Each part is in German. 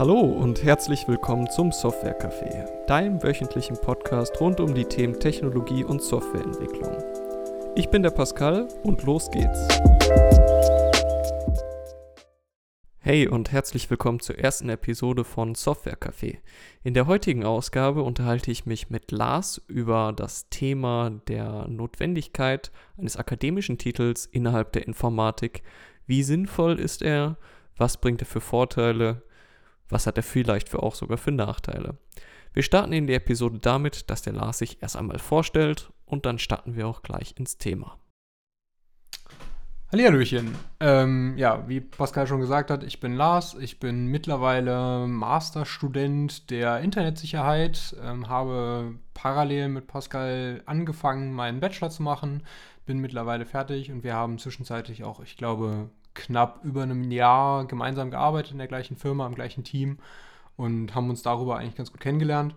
Hallo und herzlich willkommen zum Software Café, deinem wöchentlichen Podcast rund um die Themen Technologie und Softwareentwicklung. Ich bin der Pascal und los geht's. Hey und herzlich willkommen zur ersten Episode von Software Café. In der heutigen Ausgabe unterhalte ich mich mit Lars über das Thema der Notwendigkeit eines akademischen Titels innerhalb der Informatik. Wie sinnvoll ist er? Was bringt er für Vorteile? Was hat er vielleicht für auch sogar für Nachteile? Wir starten in die Episode damit, dass der Lars sich erst einmal vorstellt und dann starten wir auch gleich ins Thema. Hallihallöchen. Ähm, ja, wie Pascal schon gesagt hat, ich bin Lars. Ich bin mittlerweile Masterstudent der Internetsicherheit, ähm, habe parallel mit Pascal angefangen, meinen Bachelor zu machen, bin mittlerweile fertig und wir haben zwischenzeitlich auch, ich glaube, knapp über einem Jahr gemeinsam gearbeitet in der gleichen Firma, im gleichen Team und haben uns darüber eigentlich ganz gut kennengelernt.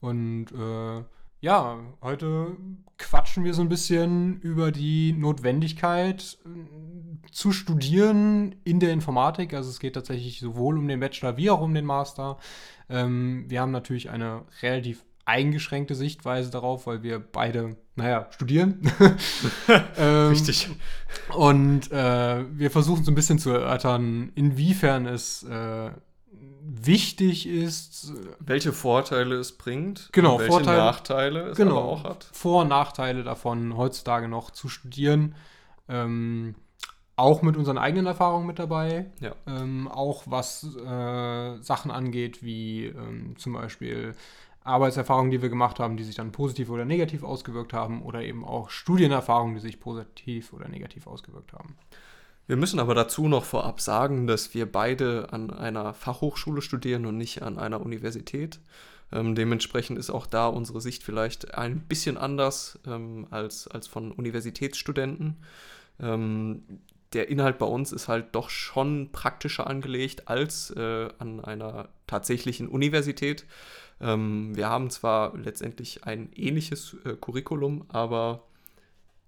Und äh, ja, heute quatschen wir so ein bisschen über die Notwendigkeit äh, zu studieren in der Informatik. Also es geht tatsächlich sowohl um den Bachelor wie auch um den Master. Ähm, wir haben natürlich eine relativ eingeschränkte Sichtweise darauf, weil wir beide, naja, studieren. ähm, Richtig. Und äh, wir versuchen so ein bisschen zu erörtern, inwiefern es äh, wichtig ist. Welche Vorteile es bringt. Genau, welche Vorteile, Nachteile es genau, aber auch hat. Vor- und Nachteile davon, heutzutage noch zu studieren. Ähm, auch mit unseren eigenen Erfahrungen mit dabei. Ja. Ähm, auch was äh, Sachen angeht, wie ähm, zum Beispiel Arbeitserfahrungen, die wir gemacht haben, die sich dann positiv oder negativ ausgewirkt haben oder eben auch Studienerfahrungen, die sich positiv oder negativ ausgewirkt haben. Wir müssen aber dazu noch vorab sagen, dass wir beide an einer Fachhochschule studieren und nicht an einer Universität. Ähm, dementsprechend ist auch da unsere Sicht vielleicht ein bisschen anders ähm, als, als von Universitätsstudenten. Ähm, der Inhalt bei uns ist halt doch schon praktischer angelegt als äh, an einer tatsächlichen Universität. Ähm, wir haben zwar letztendlich ein ähnliches äh, Curriculum, aber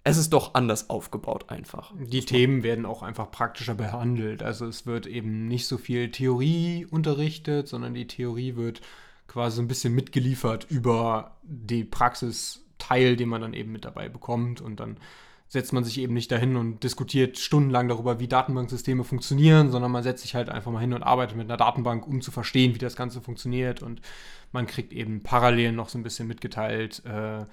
es ist doch anders aufgebaut einfach. Die Themen werden auch einfach praktischer behandelt. Also es wird eben nicht so viel Theorie unterrichtet, sondern die Theorie wird quasi ein bisschen mitgeliefert über die Praxisteil, den man dann eben mit dabei bekommt und dann setzt man sich eben nicht dahin und diskutiert stundenlang darüber, wie Datenbanksysteme funktionieren, sondern man setzt sich halt einfach mal hin und arbeitet mit einer Datenbank, um zu verstehen, wie das Ganze funktioniert. Und man kriegt eben parallel noch so ein bisschen mitgeteilt, äh,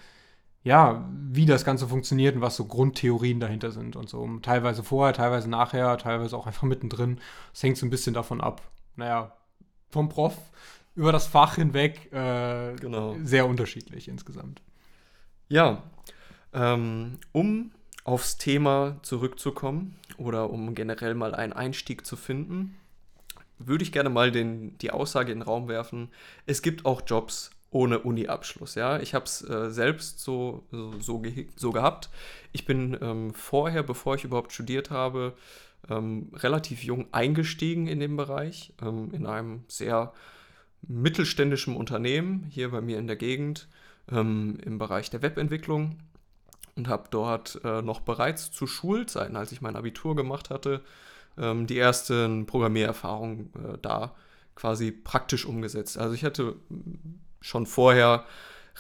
ja, wie das Ganze funktioniert und was so Grundtheorien dahinter sind und so. Teilweise vorher, teilweise nachher, teilweise auch einfach mittendrin. Es hängt so ein bisschen davon ab. Naja, vom Prof über das Fach hinweg äh, genau. sehr unterschiedlich insgesamt. Ja, ähm, um aufs Thema zurückzukommen oder um generell mal einen Einstieg zu finden, würde ich gerne mal den, die Aussage in den Raum werfen, es gibt auch Jobs ohne Uni-Abschluss. Ja? Ich habe es äh, selbst so, so, so, ge so, gehabt. Ich bin ähm, vorher, bevor ich überhaupt studiert habe, ähm, relativ jung eingestiegen in den Bereich, ähm, in einem sehr mittelständischen Unternehmen hier bei mir in der Gegend ähm, im Bereich der Webentwicklung und habe dort äh, noch bereits zu Schulzeiten, als ich mein Abitur gemacht hatte, ähm, die ersten Programmiererfahrungen äh, da quasi praktisch umgesetzt. Also ich hatte schon vorher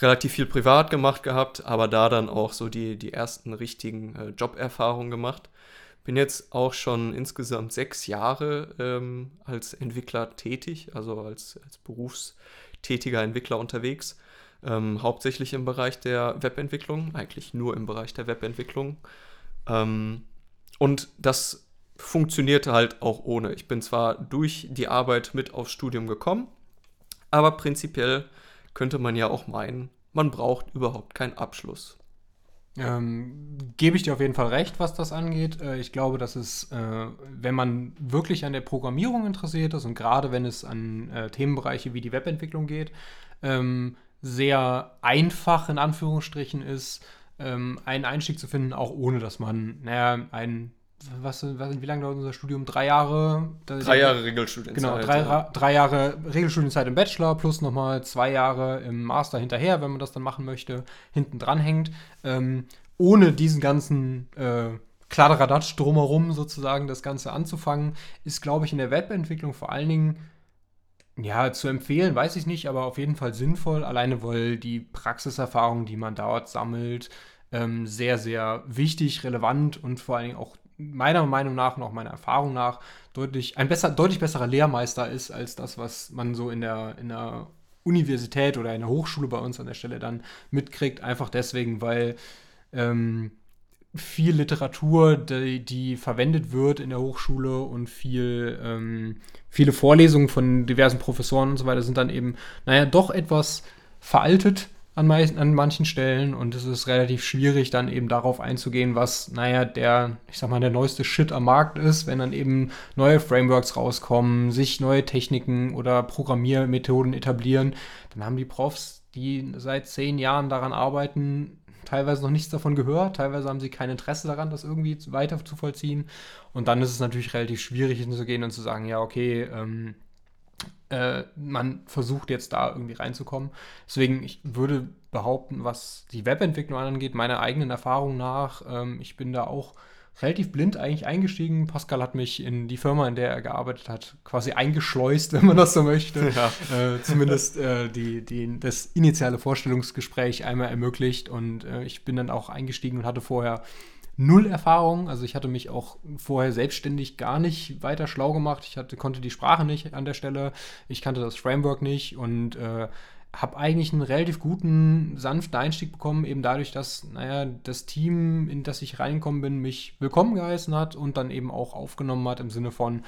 relativ viel privat gemacht gehabt, aber da dann auch so die, die ersten richtigen äh, Joberfahrungen gemacht. Bin jetzt auch schon insgesamt sechs Jahre ähm, als Entwickler tätig, also als, als berufstätiger Entwickler unterwegs ähm, hauptsächlich im Bereich der Webentwicklung, eigentlich nur im Bereich der Webentwicklung. Ähm, und das funktionierte halt auch ohne. Ich bin zwar durch die Arbeit mit aufs Studium gekommen, aber prinzipiell könnte man ja auch meinen, man braucht überhaupt keinen Abschluss. Ähm, gebe ich dir auf jeden Fall recht, was das angeht. Äh, ich glaube, dass es, äh, wenn man wirklich an der Programmierung interessiert ist und gerade wenn es an äh, Themenbereiche wie die Webentwicklung geht, ähm, sehr einfach in Anführungsstrichen ist, ähm, einen Einstieg zu finden, auch ohne dass man, naja, ein, was, was wie lange dauert unser Studium? Drei Jahre? Drei Jahre Regelstudienzeit. Genau, drei, ja. drei Jahre Regelstudienzeit im Bachelor plus nochmal zwei Jahre im Master hinterher, wenn man das dann machen möchte, hinten dran hängt. Ähm, ohne diesen ganzen äh, Kladderadatsch drumherum sozusagen das Ganze anzufangen, ist, glaube ich, in der Webentwicklung vor allen Dingen ja, zu empfehlen, weiß ich nicht, aber auf jeden Fall sinnvoll, alleine weil die Praxiserfahrung, die man dort sammelt, ähm, sehr, sehr wichtig, relevant und vor allen Dingen auch meiner Meinung nach und auch meiner Erfahrung nach deutlich, ein besser, deutlich besserer Lehrmeister ist als das, was man so in der, in der Universität oder in der Hochschule bei uns an der Stelle dann mitkriegt. Einfach deswegen, weil ähm, viel Literatur, die, die, verwendet wird in der Hochschule und viel, ähm, viele Vorlesungen von diversen Professoren und so weiter sind dann eben, naja, doch etwas veraltet an, an manchen Stellen und es ist relativ schwierig, dann eben darauf einzugehen, was, naja, der, ich sag mal, der neueste Shit am Markt ist, wenn dann eben neue Frameworks rauskommen, sich neue Techniken oder Programmiermethoden etablieren, dann haben die Profs, die seit zehn Jahren daran arbeiten, teilweise noch nichts davon gehört, teilweise haben sie kein Interesse daran, das irgendwie weiter zu vollziehen. Und dann ist es natürlich relativ schwierig hinzugehen und zu sagen, ja, okay, ähm, äh, man versucht jetzt da irgendwie reinzukommen. Deswegen, ich würde behaupten, was die Webentwicklung angeht, meiner eigenen Erfahrung nach, ähm, ich bin da auch relativ blind eigentlich eingestiegen. Pascal hat mich in die Firma, in der er gearbeitet hat, quasi eingeschleust, wenn man das so möchte. Ja. Äh, zumindest äh, die, die, das initiale Vorstellungsgespräch einmal ermöglicht und äh, ich bin dann auch eingestiegen und hatte vorher null Erfahrung. Also ich hatte mich auch vorher selbstständig gar nicht weiter schlau gemacht. Ich hatte, konnte die Sprache nicht an der Stelle. Ich kannte das Framework nicht und äh, habe eigentlich einen relativ guten, sanften Einstieg bekommen, eben dadurch, dass, naja, das Team, in das ich reingekommen bin, mich willkommen geheißen hat und dann eben auch aufgenommen hat im Sinne von,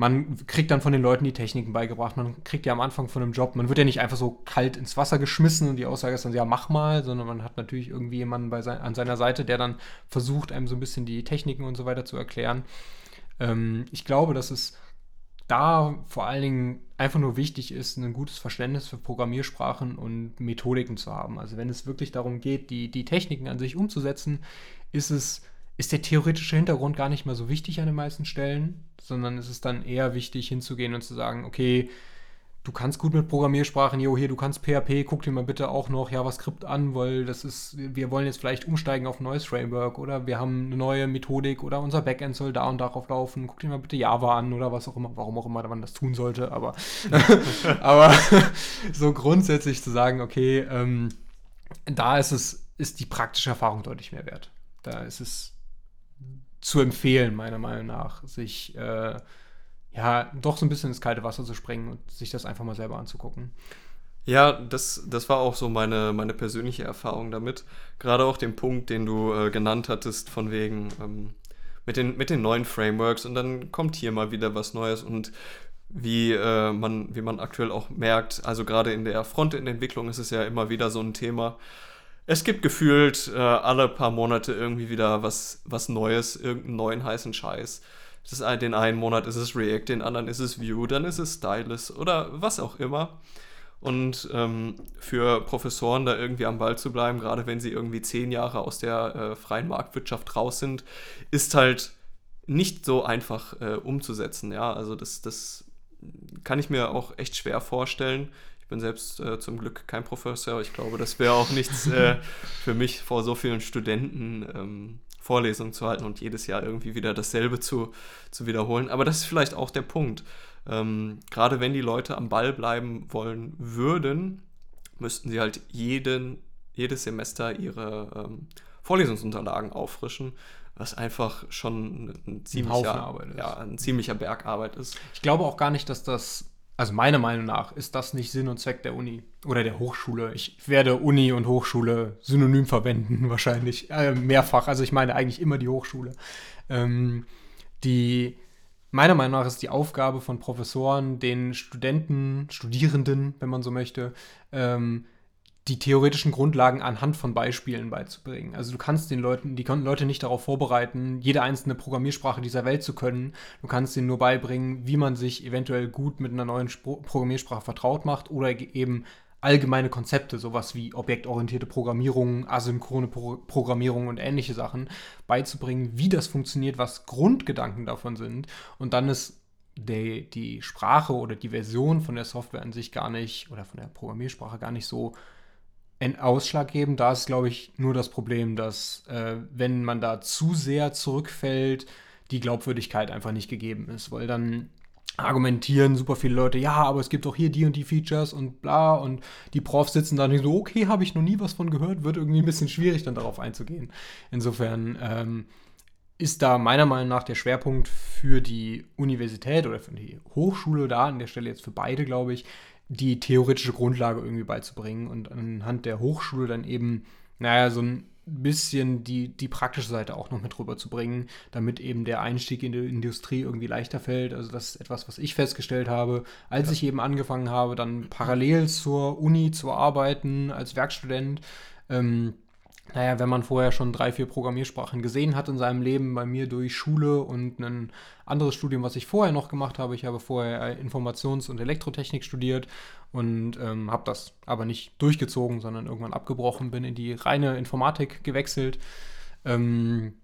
man kriegt dann von den Leuten die Techniken beigebracht. Man kriegt ja am Anfang von einem Job, man wird ja nicht einfach so kalt ins Wasser geschmissen und die Aussage ist dann, ja, mach mal, sondern man hat natürlich irgendwie jemanden bei sein, an seiner Seite, der dann versucht, einem so ein bisschen die Techniken und so weiter zu erklären. Ähm, ich glaube, dass es da vor allen Dingen einfach nur wichtig ist, ein gutes Verständnis für Programmiersprachen und Methodiken zu haben. Also wenn es wirklich darum geht, die, die Techniken an sich umzusetzen, ist es ist der theoretische Hintergrund gar nicht mal so wichtig an den meisten Stellen, sondern es ist dann eher wichtig hinzugehen und zu sagen, okay, du kannst gut mit Programmiersprachen, jo, hier, du kannst PHP, guck dir mal bitte auch noch JavaScript an, weil das ist, wir wollen jetzt vielleicht umsteigen auf ein neues Framework oder wir haben eine neue Methodik oder unser Backend soll da und darauf laufen, guck dir mal bitte Java an oder was auch immer, warum auch immer man das tun sollte, aber, aber so grundsätzlich zu sagen, okay, ähm, da ist es, ist die praktische Erfahrung deutlich mehr wert. Da ist es zu empfehlen, meiner Meinung nach, sich äh, ja doch so ein bisschen ins kalte Wasser zu springen und sich das einfach mal selber anzugucken. Ja, das, das war auch so meine, meine persönliche Erfahrung damit. Gerade auch den Punkt, den du äh, genannt hattest, von wegen ähm, mit, den, mit den neuen Frameworks und dann kommt hier mal wieder was Neues und wie, äh, man, wie man aktuell auch merkt, also gerade in der Frontend-Entwicklung ist es ja immer wieder so ein Thema, es gibt gefühlt äh, alle paar Monate irgendwie wieder was, was Neues, irgendeinen neuen heißen Scheiß. Das ist, den einen Monat ist es React, den anderen ist es Vue, dann ist es Stylus oder was auch immer. Und ähm, für Professoren da irgendwie am Ball zu bleiben, gerade wenn sie irgendwie zehn Jahre aus der äh, freien Marktwirtschaft raus sind, ist halt nicht so einfach äh, umzusetzen. Ja, also das, das kann ich mir auch echt schwer vorstellen bin selbst äh, zum Glück kein Professor. Ich glaube, das wäre auch nichts äh, für mich, vor so vielen Studenten ähm, Vorlesungen zu halten und jedes Jahr irgendwie wieder dasselbe zu, zu wiederholen. Aber das ist vielleicht auch der Punkt. Ähm, Gerade wenn die Leute am Ball bleiben wollen würden, müssten sie halt jeden, jedes Semester ihre ähm, Vorlesungsunterlagen auffrischen, was einfach schon ein ziemlicher, ein, ja, ein ziemlicher Bergarbeit ist. Ich glaube auch gar nicht, dass das also meiner Meinung nach ist das nicht Sinn und Zweck der Uni oder der Hochschule. Ich werde Uni und Hochschule synonym verwenden, wahrscheinlich äh, mehrfach. Also ich meine eigentlich immer die Hochschule. Ähm, die meiner Meinung nach ist die Aufgabe von Professoren, den Studenten, Studierenden, wenn man so möchte, ähm, die theoretischen Grundlagen anhand von Beispielen beizubringen. Also du kannst den Leuten, die Leute nicht darauf vorbereiten, jede einzelne Programmiersprache dieser Welt zu können. Du kannst ihnen nur beibringen, wie man sich eventuell gut mit einer neuen Spro Programmiersprache vertraut macht oder eben allgemeine Konzepte, sowas wie objektorientierte Programmierung, asynchrone Pro Programmierung und ähnliche Sachen beizubringen, wie das funktioniert, was Grundgedanken davon sind. Und dann ist die, die Sprache oder die Version von der Software an sich gar nicht oder von der Programmiersprache gar nicht so ausschlaggebend. Da ist, glaube ich, nur das Problem, dass äh, wenn man da zu sehr zurückfällt, die Glaubwürdigkeit einfach nicht gegeben ist, weil dann argumentieren super viele Leute, ja, aber es gibt auch hier die und die Features und bla und die Profs sitzen da nicht so, okay, habe ich noch nie was von gehört, wird irgendwie ein bisschen schwierig dann darauf einzugehen. Insofern ähm, ist da meiner Meinung nach der Schwerpunkt für die Universität oder für die Hochschule da, an der Stelle jetzt für beide, glaube ich, die theoretische Grundlage irgendwie beizubringen und anhand der Hochschule dann eben, naja, so ein bisschen die, die praktische Seite auch noch mit rüberzubringen, damit eben der Einstieg in die Industrie irgendwie leichter fällt. Also das ist etwas, was ich festgestellt habe, als ja. ich eben angefangen habe, dann parallel zur Uni zu arbeiten als Werkstudent. Ähm, naja, wenn man vorher schon drei, vier Programmiersprachen gesehen hat in seinem Leben, bei mir durch Schule und ein anderes Studium, was ich vorher noch gemacht habe. Ich habe vorher Informations- und Elektrotechnik studiert und ähm, habe das aber nicht durchgezogen, sondern irgendwann abgebrochen, bin in die reine Informatik gewechselt. Ähm,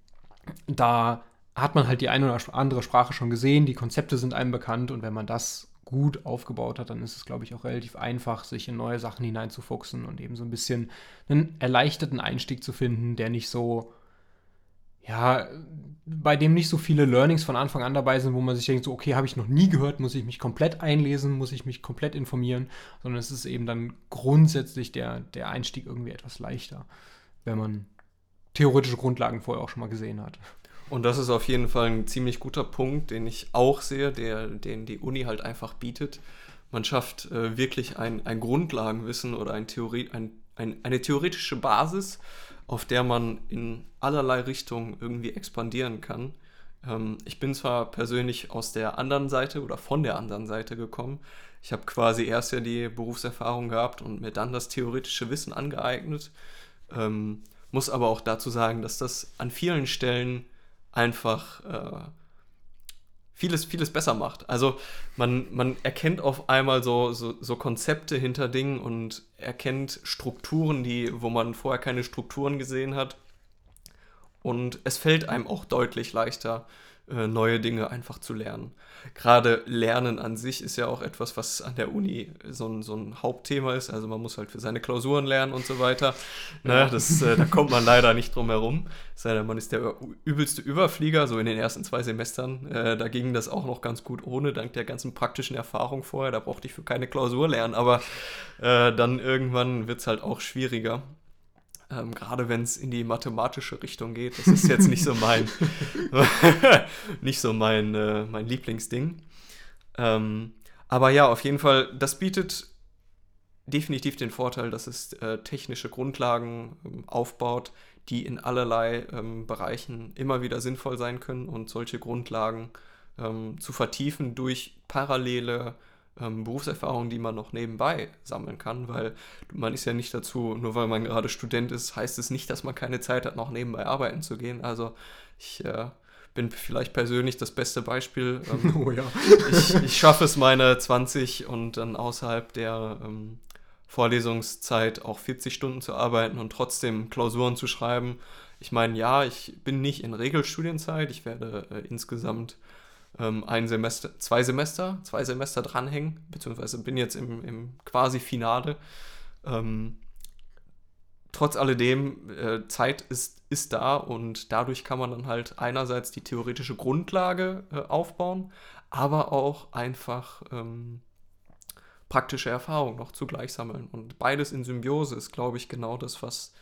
da hat man halt die eine oder andere Sprache schon gesehen, die Konzepte sind einem bekannt und wenn man das gut aufgebaut hat, dann ist es, glaube ich, auch relativ einfach, sich in neue Sachen hineinzufuchsen und eben so ein bisschen einen erleichterten Einstieg zu finden, der nicht so, ja, bei dem nicht so viele Learnings von Anfang an dabei sind, wo man sich denkt, so, okay, habe ich noch nie gehört, muss ich mich komplett einlesen, muss ich mich komplett informieren, sondern es ist eben dann grundsätzlich der, der Einstieg irgendwie etwas leichter, wenn man theoretische Grundlagen vorher auch schon mal gesehen hat. Und das ist auf jeden Fall ein ziemlich guter Punkt, den ich auch sehe, der, den die Uni halt einfach bietet. Man schafft äh, wirklich ein, ein Grundlagenwissen oder ein Theorie, ein, ein, eine theoretische Basis, auf der man in allerlei Richtungen irgendwie expandieren kann. Ähm, ich bin zwar persönlich aus der anderen Seite oder von der anderen Seite gekommen. Ich habe quasi erst ja die Berufserfahrung gehabt und mir dann das theoretische Wissen angeeignet. Ähm, muss aber auch dazu sagen, dass das an vielen Stellen einfach äh, vieles, vieles besser macht. Also man, man erkennt auf einmal so, so, so, Konzepte hinter Dingen und erkennt Strukturen, die, wo man vorher keine Strukturen gesehen hat. Und es fällt einem auch deutlich leichter, äh, neue Dinge einfach zu lernen. Gerade Lernen an sich ist ja auch etwas, was an der Uni so ein, so ein Hauptthema ist. Also man muss halt für seine Klausuren lernen und so weiter. Ne, das, äh, da kommt man leider nicht drum herum. Sei denn, man ist der übelste Überflieger, so in den ersten zwei Semestern. Äh, da ging das auch noch ganz gut ohne, dank der ganzen praktischen Erfahrung vorher. Da brauchte ich für keine Klausur lernen, aber äh, dann irgendwann wird es halt auch schwieriger. Ähm, Gerade wenn es in die mathematische Richtung geht. Das ist jetzt nicht so mein, nicht so mein, äh, mein Lieblingsding. Ähm, aber ja, auf jeden Fall, das bietet definitiv den Vorteil, dass es äh, technische Grundlagen ähm, aufbaut, die in allerlei ähm, Bereichen immer wieder sinnvoll sein können und solche Grundlagen ähm, zu vertiefen durch parallele ähm, Berufserfahrung, die man noch nebenbei sammeln kann, weil man ist ja nicht dazu, nur weil man gerade Student ist, heißt es nicht, dass man keine Zeit hat, noch nebenbei arbeiten zu gehen. Also ich äh, bin vielleicht persönlich das beste Beispiel. Ähm, oh ja. ich, ich schaffe es, meine 20 und dann außerhalb der ähm, Vorlesungszeit auch 40 Stunden zu arbeiten und trotzdem Klausuren zu schreiben. Ich meine, ja, ich bin nicht in Regelstudienzeit. Ich werde äh, insgesamt ähm, ein Semester, zwei Semester, zwei Semester dranhängen, beziehungsweise bin jetzt im, im quasi Finale. Ähm, trotz alledem, äh, Zeit ist, ist da und dadurch kann man dann halt einerseits die theoretische Grundlage äh, aufbauen, aber auch einfach ähm, praktische Erfahrung noch zugleich sammeln. Und beides in Symbiose ist, glaube ich, genau das, was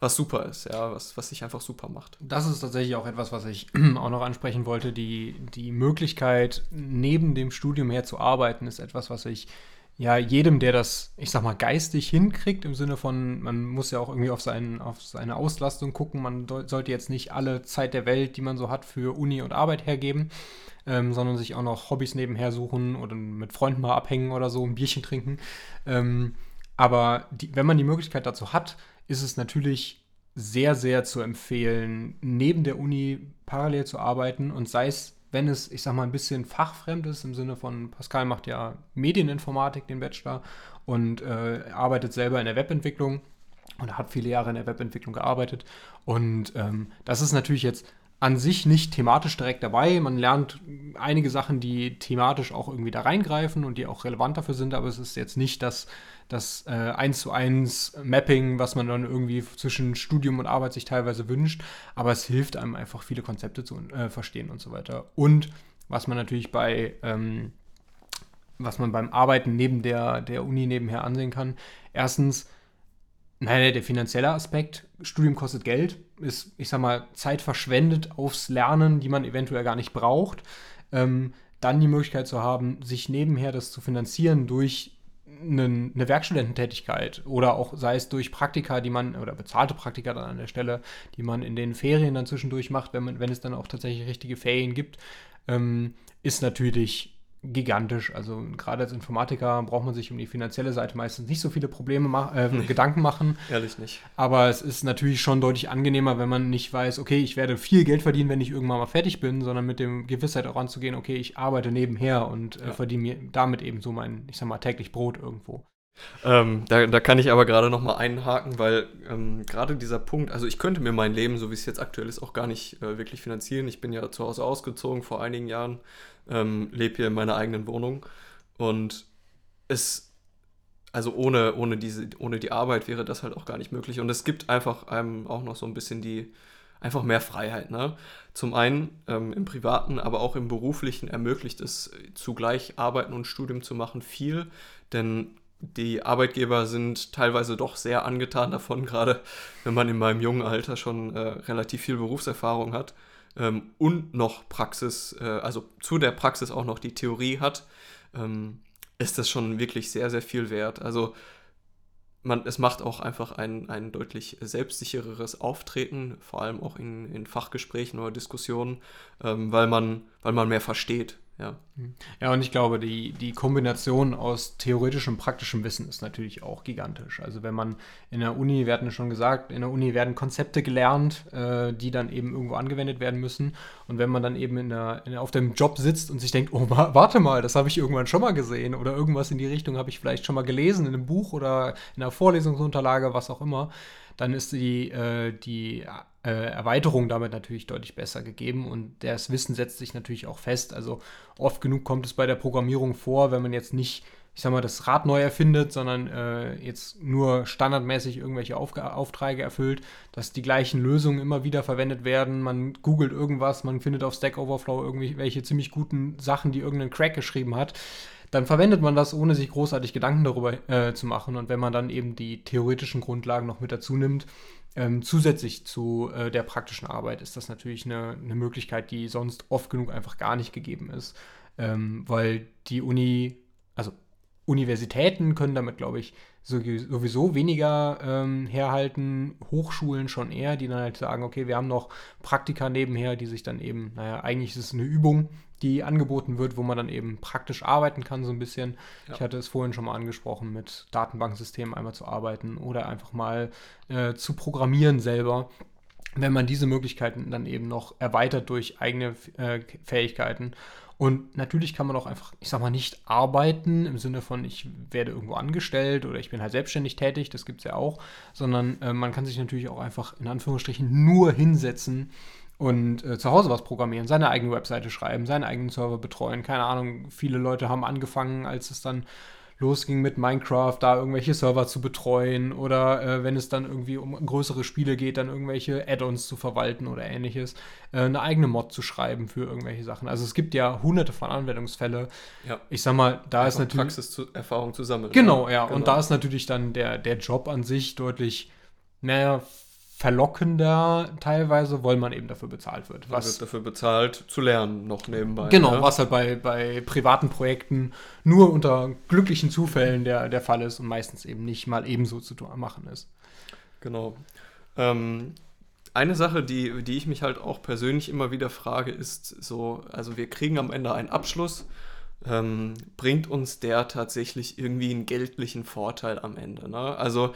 was super ist, ja, was, was sich einfach super macht. Das ist tatsächlich auch etwas, was ich auch noch ansprechen wollte. Die, die Möglichkeit, neben dem Studium her zu arbeiten, ist etwas, was ich ja jedem, der das, ich sag mal, geistig hinkriegt, im Sinne von, man muss ja auch irgendwie auf, seinen, auf seine Auslastung gucken. Man sollte jetzt nicht alle Zeit der Welt, die man so hat, für Uni und Arbeit hergeben, ähm, sondern sich auch noch Hobbys nebenher suchen oder mit Freunden mal abhängen oder so, ein Bierchen trinken. Ähm, aber die, wenn man die Möglichkeit dazu hat, ist es natürlich sehr, sehr zu empfehlen, neben der Uni parallel zu arbeiten und sei es, wenn es, ich sag mal, ein bisschen fachfremd ist, im Sinne von Pascal macht ja Medieninformatik, den Bachelor, und äh, arbeitet selber in der Webentwicklung und hat viele Jahre in der Webentwicklung gearbeitet. Und ähm, das ist natürlich jetzt an sich nicht thematisch direkt dabei. Man lernt einige Sachen, die thematisch auch irgendwie da reingreifen und die auch relevant dafür sind, aber es ist jetzt nicht das das äh, 1 zu 1 Mapping, was man dann irgendwie zwischen Studium und Arbeit sich teilweise wünscht. Aber es hilft einem einfach, viele Konzepte zu äh, verstehen und so weiter. Und was man natürlich bei, ähm, was man beim Arbeiten neben der, der Uni nebenher ansehen kann. Erstens, naja, der finanzielle Aspekt, Studium kostet Geld, ist, ich sag mal, Zeit verschwendet aufs Lernen, die man eventuell gar nicht braucht. Ähm, dann die Möglichkeit zu haben, sich nebenher das zu finanzieren durch eine, eine Werkstudententätigkeit oder auch sei es durch Praktika, die man, oder bezahlte Praktika dann an der Stelle, die man in den Ferien dann zwischendurch macht, wenn, man, wenn es dann auch tatsächlich richtige Ferien gibt, ähm, ist natürlich gigantisch. Also gerade als Informatiker braucht man sich um die finanzielle Seite meistens nicht so viele Probleme ma äh, nee. Gedanken machen. Ehrlich nicht. Aber es ist natürlich schon deutlich angenehmer, wenn man nicht weiß, okay, ich werde viel Geld verdienen, wenn ich irgendwann mal fertig bin, sondern mit dem Gewissheit auch anzugehen, okay, ich arbeite nebenher und äh, ja. verdiene mir damit eben so mein, ich sag mal, täglich Brot irgendwo. Ähm, da, da, kann ich aber gerade noch mal einhaken, weil ähm, gerade dieser Punkt, also ich könnte mir mein Leben, so wie es jetzt aktuell ist, auch gar nicht äh, wirklich finanzieren. Ich bin ja zu Hause ausgezogen vor einigen Jahren, ähm, lebe hier in meiner eigenen Wohnung und es, also ohne, ohne, diese, ohne die Arbeit wäre das halt auch gar nicht möglich. Und es gibt einfach einem auch noch so ein bisschen die, einfach mehr Freiheit. Ne? Zum einen ähm, im privaten, aber auch im beruflichen ermöglicht es zugleich Arbeiten und Studium zu machen viel, denn die Arbeitgeber sind teilweise doch sehr angetan davon, gerade wenn man in meinem jungen Alter schon äh, relativ viel Berufserfahrung hat ähm, und noch Praxis, äh, also zu der Praxis auch noch die Theorie hat, ähm, ist das schon wirklich sehr, sehr viel wert. Also man, es macht auch einfach ein, ein deutlich selbstsichereres Auftreten, vor allem auch in, in Fachgesprächen oder Diskussionen, ähm, weil, man, weil man mehr versteht, ja. Ja, und ich glaube, die, die Kombination aus theoretischem und praktischem Wissen ist natürlich auch gigantisch. Also wenn man in der Uni, wir hatten schon gesagt, in der Uni werden Konzepte gelernt, äh, die dann eben irgendwo angewendet werden müssen. Und wenn man dann eben in der, in, auf dem Job sitzt und sich denkt, oh, warte mal, das habe ich irgendwann schon mal gesehen oder irgendwas in die Richtung habe ich vielleicht schon mal gelesen in einem Buch oder in einer Vorlesungsunterlage, was auch immer, dann ist die, äh, die äh, Erweiterung damit natürlich deutlich besser gegeben und das Wissen setzt sich natürlich auch fest. Also oft genug kommt es bei der Programmierung vor, wenn man jetzt nicht, ich sag mal, das Rad neu erfindet, sondern äh, jetzt nur standardmäßig irgendwelche Auf Aufträge erfüllt, dass die gleichen Lösungen immer wieder verwendet werden. Man googelt irgendwas, man findet auf Stack Overflow irgendwelche ziemlich guten Sachen, die irgendein Crack geschrieben hat dann verwendet man das, ohne sich großartig Gedanken darüber äh, zu machen. Und wenn man dann eben die theoretischen Grundlagen noch mit dazu nimmt, ähm, zusätzlich zu äh, der praktischen Arbeit ist das natürlich eine, eine, Möglichkeit, die sonst oft genug einfach gar nicht gegeben ist, ähm, weil die Uni, also Universitäten können damit, glaube ich, sowieso weniger ähm, herhalten, Hochschulen schon eher, die dann halt sagen, okay, wir haben noch Praktika nebenher, die sich dann eben, naja, eigentlich ist es eine Übung, die angeboten wird, wo man dann eben praktisch arbeiten kann, so ein bisschen. Ja. Ich hatte es vorhin schon mal angesprochen, mit Datenbanksystemen einmal zu arbeiten oder einfach mal äh, zu programmieren selber. Wenn man diese Möglichkeiten dann eben noch erweitert durch eigene äh, Fähigkeiten. Und natürlich kann man auch einfach, ich sag mal, nicht arbeiten im Sinne von, ich werde irgendwo angestellt oder ich bin halt selbstständig tätig, das gibt es ja auch, sondern äh, man kann sich natürlich auch einfach in Anführungsstrichen nur hinsetzen und äh, zu Hause was programmieren, seine eigene Webseite schreiben, seinen eigenen Server betreuen. Keine Ahnung, viele Leute haben angefangen, als es dann losging mit Minecraft, da irgendwelche Server zu betreuen oder äh, wenn es dann irgendwie um größere Spiele geht, dann irgendwelche Add-ons zu verwalten oder ähnliches, äh, eine eigene Mod zu schreiben für irgendwelche Sachen. Also es gibt ja hunderte von Anwendungsfälle. Ja. Ich sag mal, da Einfach ist natürlich Praxiserfahrung zu sammeln. Genau, ja. Genau. Und da ist natürlich dann der, der Job an sich deutlich, naja, verlockender teilweise, weil man eben dafür bezahlt wird. Man wird dafür bezahlt, zu lernen, noch nebenbei. Genau, ja. was halt bei, bei privaten Projekten nur unter glücklichen Zufällen der, der Fall ist und meistens eben nicht mal ebenso zu machen ist. Genau. Ähm, eine Sache, die, die ich mich halt auch persönlich immer wieder frage, ist so, also wir kriegen am Ende einen Abschluss, ähm, bringt uns der tatsächlich irgendwie einen geldlichen Vorteil am Ende? Ne? Also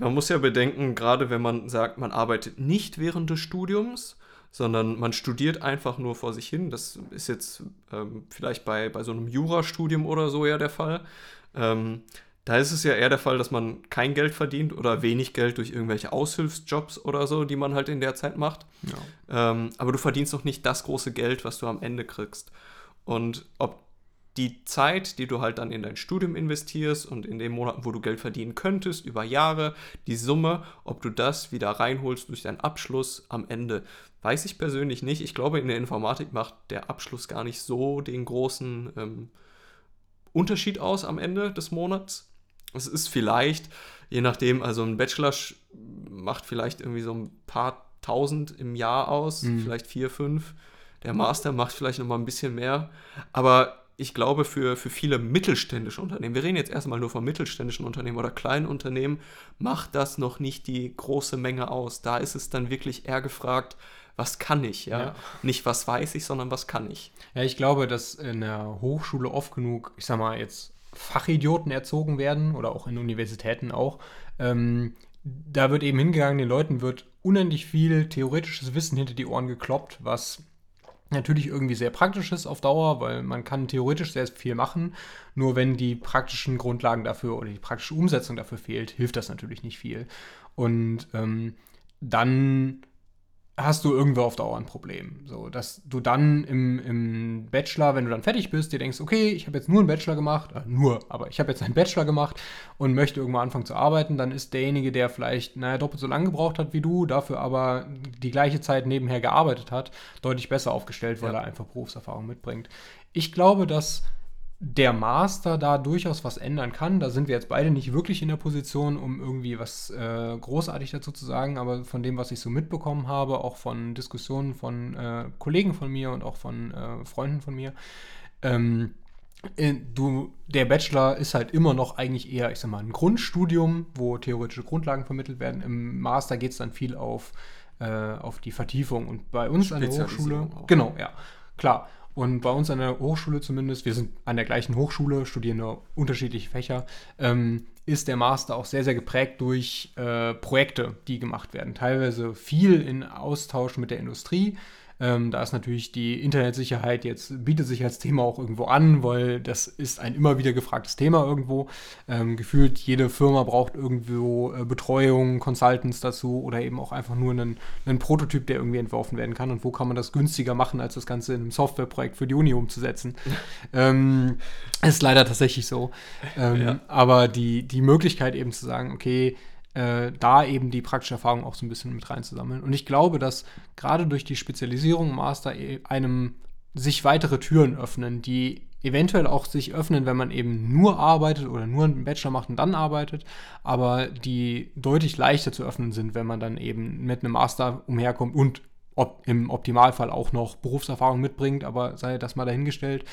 man muss ja bedenken, gerade wenn man sagt, man arbeitet nicht während des Studiums, sondern man studiert einfach nur vor sich hin. Das ist jetzt ähm, vielleicht bei, bei so einem Jurastudium oder so ja der Fall. Ähm, da ist es ja eher der Fall, dass man kein Geld verdient oder wenig Geld durch irgendwelche Aushilfsjobs oder so, die man halt in der Zeit macht. Ja. Ähm, aber du verdienst noch nicht das große Geld, was du am Ende kriegst. Und ob die Zeit, die du halt dann in dein Studium investierst und in den Monaten, wo du Geld verdienen könntest, über Jahre, die Summe, ob du das wieder reinholst durch deinen Abschluss am Ende, weiß ich persönlich nicht. Ich glaube, in der Informatik macht der Abschluss gar nicht so den großen ähm, Unterschied aus am Ende des Monats. Es ist vielleicht, je nachdem, also ein Bachelor macht vielleicht irgendwie so ein paar tausend im Jahr aus, mhm. vielleicht vier, fünf. Der Master macht vielleicht noch mal ein bisschen mehr. Aber ich glaube, für, für viele mittelständische Unternehmen, wir reden jetzt erstmal nur von mittelständischen Unternehmen oder kleinen Unternehmen, macht das noch nicht die große Menge aus. Da ist es dann wirklich eher gefragt, was kann ich, ja? ja? Nicht was weiß ich, sondern was kann ich. Ja, ich glaube, dass in der Hochschule oft genug, ich sag mal jetzt, Fachidioten erzogen werden oder auch in Universitäten auch. Ähm, da wird eben hingegangen, den Leuten wird unendlich viel theoretisches Wissen hinter die Ohren gekloppt, was natürlich irgendwie sehr praktisch ist auf Dauer, weil man kann theoretisch sehr viel machen. Nur wenn die praktischen Grundlagen dafür oder die praktische Umsetzung dafür fehlt, hilft das natürlich nicht viel. Und ähm, dann hast du irgendwo auf Dauer ein Problem. So, dass du dann im, im Bachelor, wenn du dann fertig bist, dir denkst, okay, ich habe jetzt nur einen Bachelor gemacht, äh, nur, aber ich habe jetzt einen Bachelor gemacht und möchte irgendwann anfangen zu arbeiten, dann ist derjenige, der vielleicht, naja, doppelt so lange gebraucht hat wie du, dafür aber die gleiche Zeit nebenher gearbeitet hat, deutlich besser aufgestellt, weil ja. er einfach Berufserfahrung mitbringt. Ich glaube, dass der Master da durchaus was ändern kann. Da sind wir jetzt beide nicht wirklich in der Position, um irgendwie was äh, großartig dazu zu sagen, aber von dem, was ich so mitbekommen habe, auch von Diskussionen von äh, Kollegen von mir und auch von äh, Freunden von mir, ähm, äh, du, der Bachelor ist halt immer noch eigentlich eher, ich sag mal, ein Grundstudium, wo theoretische Grundlagen vermittelt werden. Im Master geht es dann viel auf, äh, auf die Vertiefung und bei uns an der Hochschule. Auch. Genau, ja, klar. Und bei uns an der Hochschule zumindest, wir sind an der gleichen Hochschule, studieren nur unterschiedliche Fächer, ähm, ist der Master auch sehr, sehr geprägt durch äh, Projekte, die gemacht werden. Teilweise viel in Austausch mit der Industrie, ähm, da ist natürlich die Internetsicherheit jetzt, bietet sich als Thema auch irgendwo an, weil das ist ein immer wieder gefragtes Thema irgendwo. Ähm, gefühlt jede Firma braucht irgendwo äh, Betreuung, Consultants dazu oder eben auch einfach nur einen, einen Prototyp, der irgendwie entworfen werden kann. Und wo kann man das günstiger machen, als das Ganze in einem Softwareprojekt für die Uni umzusetzen? ähm, ist leider tatsächlich so. Ähm, ja. Aber die, die Möglichkeit eben zu sagen, okay, äh, da eben die praktische Erfahrung auch so ein bisschen mit reinzusammeln. Und ich glaube, dass gerade durch die Spezialisierung im Master e, einem sich weitere Türen öffnen, die eventuell auch sich öffnen, wenn man eben nur arbeitet oder nur einen Bachelor macht und dann arbeitet, aber die deutlich leichter zu öffnen sind, wenn man dann eben mit einem Master umherkommt und ob, im Optimalfall auch noch Berufserfahrung mitbringt, aber sei das mal dahingestellt.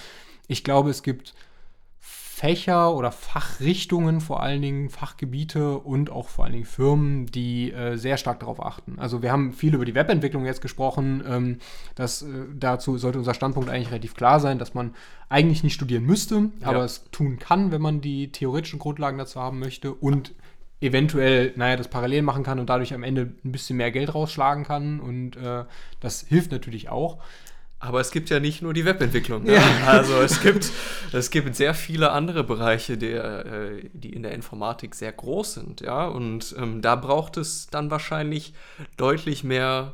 Ich glaube, es gibt Fächer oder Fachrichtungen, vor allen Dingen Fachgebiete und auch vor allen Dingen Firmen, die äh, sehr stark darauf achten. Also wir haben viel über die Webentwicklung jetzt gesprochen. Ähm, das, äh, dazu sollte unser Standpunkt eigentlich relativ klar sein, dass man eigentlich nicht studieren müsste, ja. aber es tun kann, wenn man die theoretischen Grundlagen dazu haben möchte und eventuell, naja, das parallel machen kann und dadurch am Ende ein bisschen mehr Geld rausschlagen kann. Und äh, das hilft natürlich auch. Aber es gibt ja nicht nur die Webentwicklung. Ne? Ja. Also es gibt, es gibt sehr viele andere Bereiche, der, äh, die in der Informatik sehr groß sind. Ja? Und ähm, da braucht es dann wahrscheinlich deutlich mehr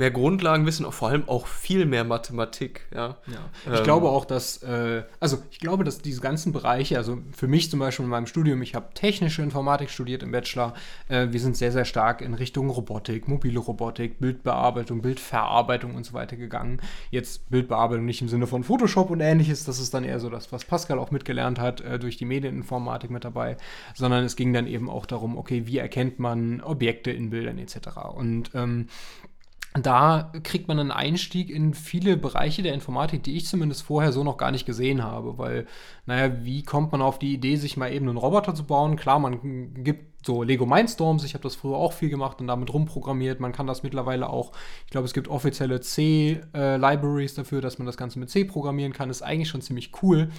mehr Grundlagenwissen, vor allem auch viel mehr Mathematik. Ja, ja. ich ähm, glaube auch, dass, äh, also ich glaube, dass diese ganzen Bereiche, also für mich zum Beispiel in meinem Studium, ich habe technische Informatik studiert im Bachelor, äh, wir sind sehr, sehr stark in Richtung Robotik, mobile Robotik, Bildbearbeitung, Bildverarbeitung und so weiter gegangen. Jetzt Bildbearbeitung nicht im Sinne von Photoshop und ähnliches, das ist dann eher so das, was Pascal auch mitgelernt hat, äh, durch die Medieninformatik mit dabei, sondern es ging dann eben auch darum, okay, wie erkennt man Objekte in Bildern etc. Und ähm, da kriegt man einen Einstieg in viele Bereiche der Informatik, die ich zumindest vorher so noch gar nicht gesehen habe, weil, naja, wie kommt man auf die Idee, sich mal eben einen Roboter zu bauen? Klar, man gibt so Lego Mindstorms, ich habe das früher auch viel gemacht und damit rumprogrammiert. Man kann das mittlerweile auch, ich glaube, es gibt offizielle C-Libraries dafür, dass man das Ganze mit C programmieren kann. Ist eigentlich schon ziemlich cool.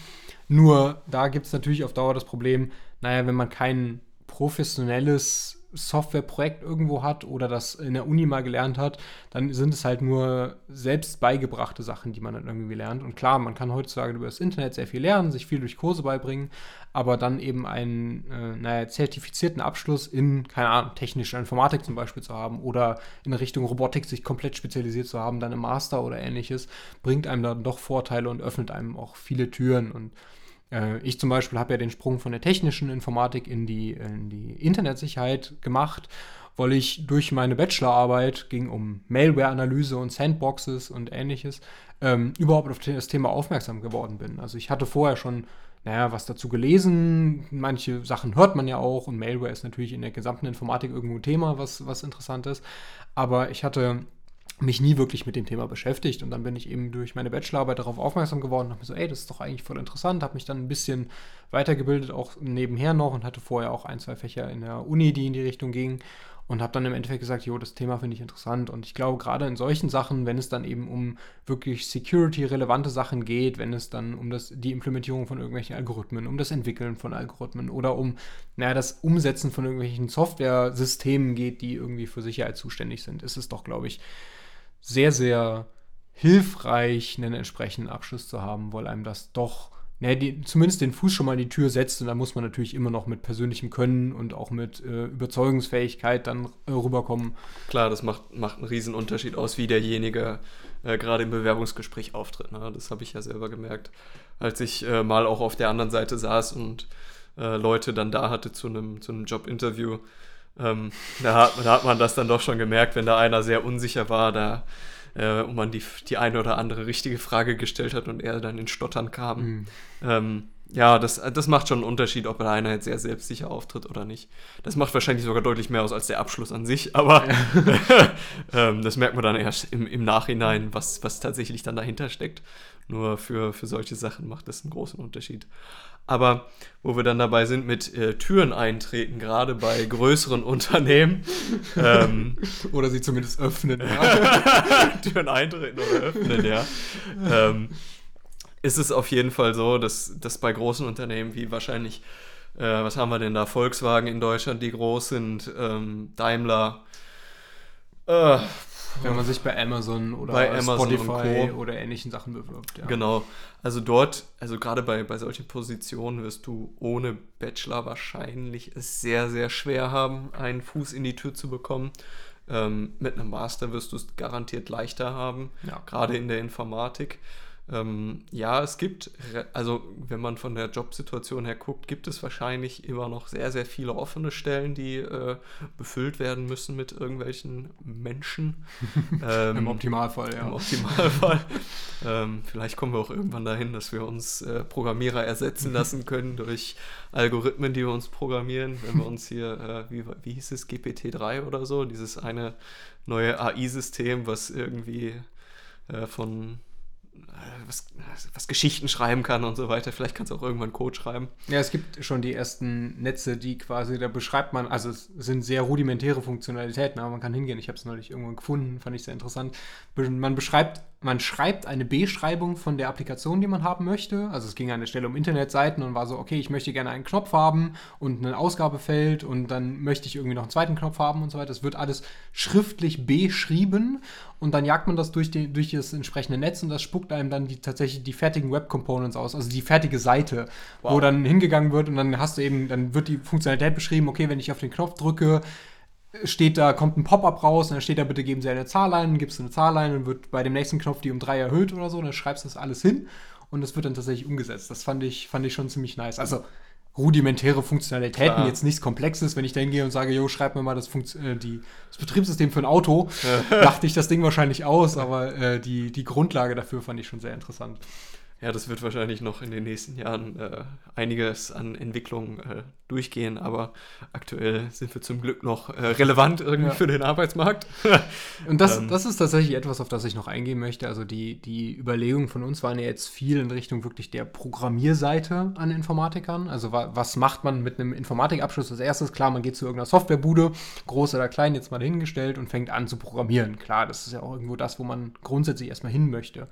Nur da gibt es natürlich auf Dauer das Problem, naja, wenn man keinen professionelles Softwareprojekt irgendwo hat oder das in der Uni mal gelernt hat, dann sind es halt nur selbst beigebrachte Sachen, die man dann irgendwie lernt. Und klar, man kann heutzutage über das Internet sehr viel lernen, sich viel durch Kurse beibringen, aber dann eben einen äh, naja, zertifizierten Abschluss in, keine Ahnung, technischer Informatik zum Beispiel zu haben oder in Richtung Robotik sich komplett spezialisiert zu haben, dann im Master oder ähnliches, bringt einem dann doch Vorteile und öffnet einem auch viele Türen und ich zum Beispiel habe ja den Sprung von der technischen Informatik in die, in die Internetsicherheit gemacht, weil ich durch meine Bachelorarbeit, ging um Malware-Analyse und Sandboxes und ähnliches, ähm, überhaupt auf das Thema aufmerksam geworden bin. Also ich hatte vorher schon naja, was dazu gelesen. Manche Sachen hört man ja auch und Malware ist natürlich in der gesamten Informatik irgendwo ein Thema, was, was interessant ist. Aber ich hatte mich nie wirklich mit dem Thema beschäftigt. Und dann bin ich eben durch meine Bachelorarbeit darauf aufmerksam geworden und habe mir so, ey, das ist doch eigentlich voll interessant, habe mich dann ein bisschen weitergebildet, auch nebenher noch und hatte vorher auch ein, zwei Fächer in der Uni, die in die Richtung gingen. Und habe dann im Endeffekt gesagt, jo, das Thema finde ich interessant. Und ich glaube, gerade in solchen Sachen, wenn es dann eben um wirklich security-relevante Sachen geht, wenn es dann um das, die Implementierung von irgendwelchen Algorithmen, um das Entwickeln von Algorithmen oder um naja, das Umsetzen von irgendwelchen Software-Systemen geht, die irgendwie für Sicherheit zuständig sind, ist es doch, glaube ich, sehr, sehr hilfreich, einen entsprechenden Abschluss zu haben, weil einem das doch, ne, die, zumindest den Fuß schon mal in die Tür setzt und da muss man natürlich immer noch mit persönlichem Können und auch mit äh, Überzeugungsfähigkeit dann äh, rüberkommen. Klar, das macht, macht einen riesen Unterschied aus, wie derjenige äh, gerade im Bewerbungsgespräch auftritt. Ne? Das habe ich ja selber gemerkt, als ich äh, mal auch auf der anderen Seite saß und äh, Leute dann da hatte zu einem zu einem Jobinterview ähm, da, hat, da, hat, man das dann doch schon gemerkt, wenn da einer sehr unsicher war, da äh, und man die, die eine oder andere richtige Frage gestellt hat und er dann in Stottern kam. Mhm. Ähm, ja, das, das macht schon einen Unterschied, ob da einer jetzt sehr selbstsicher auftritt oder nicht. Das macht wahrscheinlich sogar deutlich mehr aus als der Abschluss an sich, aber ja. ähm, das merkt man dann erst im, im Nachhinein, was, was tatsächlich dann dahinter steckt. Nur für, für solche Sachen macht das einen großen Unterschied. Aber wo wir dann dabei sind mit äh, Türen eintreten, gerade bei größeren Unternehmen. Ähm, oder sie zumindest öffnen. Ja. Türen eintreten oder öffnen, ja. Ähm, ist es auf jeden Fall so, dass, dass bei großen Unternehmen wie wahrscheinlich, äh, was haben wir denn da, Volkswagen in Deutschland, die groß sind, ähm, Daimler, äh, wenn man sich bei Amazon oder bei Amazon Spotify oder ähnlichen Sachen bewirbt. Ja. Genau. Also dort, also gerade bei, bei solchen Positionen wirst du ohne Bachelor wahrscheinlich es sehr, sehr schwer haben, einen Fuß in die Tür zu bekommen. Ähm, mit einem Master wirst du es garantiert leichter haben, ja. gerade in der Informatik. Ähm, ja, es gibt, also wenn man von der Jobsituation her guckt, gibt es wahrscheinlich immer noch sehr, sehr viele offene Stellen, die äh, befüllt werden müssen mit irgendwelchen Menschen. ähm, Im Optimalfall, ja. Im Optimalfall. ähm, vielleicht kommen wir auch irgendwann dahin, dass wir uns äh, Programmierer ersetzen lassen können durch Algorithmen, die wir uns programmieren. Wenn wir uns hier, äh, wie, wie hieß es, GPT-3 oder so, dieses eine neue AI-System, was irgendwie äh, von was, was, Geschichten schreiben kann und so weiter. Vielleicht kannst du auch irgendwann Code schreiben. Ja, es gibt schon die ersten Netze, die quasi, da beschreibt man, also es sind sehr rudimentäre Funktionalitäten, aber man kann hingehen. Ich habe es neulich irgendwann gefunden, fand ich sehr interessant. Man beschreibt, man schreibt eine Beschreibung von der Applikation, die man haben möchte. Also es ging an der Stelle um Internetseiten und war so, okay, ich möchte gerne einen Knopf haben und ein Ausgabefeld und dann möchte ich irgendwie noch einen zweiten Knopf haben und so weiter. Das wird alles schriftlich beschrieben und dann jagt man das durch, die, durch das entsprechende Netz und das spuckt einem dann die, tatsächlich die fertigen Web Components aus, also die fertige Seite, wow. wo dann hingegangen wird und dann hast du eben, dann wird die Funktionalität beschrieben, okay, wenn ich auf den Knopf drücke, steht da, kommt ein Pop-up raus und dann steht da, bitte geben Sie eine Zahl ein, gibst du eine Zahl ein und wird bei dem nächsten Knopf die um drei erhöht oder so, und dann schreibst du das alles hin und das wird dann tatsächlich umgesetzt. Das fand ich, fand ich schon ziemlich nice. Also rudimentäre Funktionalitäten, Klar. jetzt nichts Komplexes. Wenn ich da hingehe und sage, jo, schreib mir mal das, Funkt äh, die, das Betriebssystem für ein Auto, dachte ich das Ding wahrscheinlich aus, aber äh, die, die Grundlage dafür fand ich schon sehr interessant ja, das wird wahrscheinlich noch in den nächsten Jahren äh, einiges an Entwicklungen äh, durchgehen, aber aktuell sind wir zum Glück noch äh, relevant irgendwie ja. für den Arbeitsmarkt. Und das, ähm. das ist tatsächlich etwas, auf das ich noch eingehen möchte. Also die, die Überlegungen von uns waren ja jetzt viel in Richtung wirklich der Programmierseite an Informatikern. Also wa was macht man mit einem Informatikabschluss als erstes? Klar, man geht zu irgendeiner Softwarebude, groß oder klein, jetzt mal hingestellt und fängt an zu programmieren. Klar, das ist ja auch irgendwo das, wo man grundsätzlich erstmal hin möchte.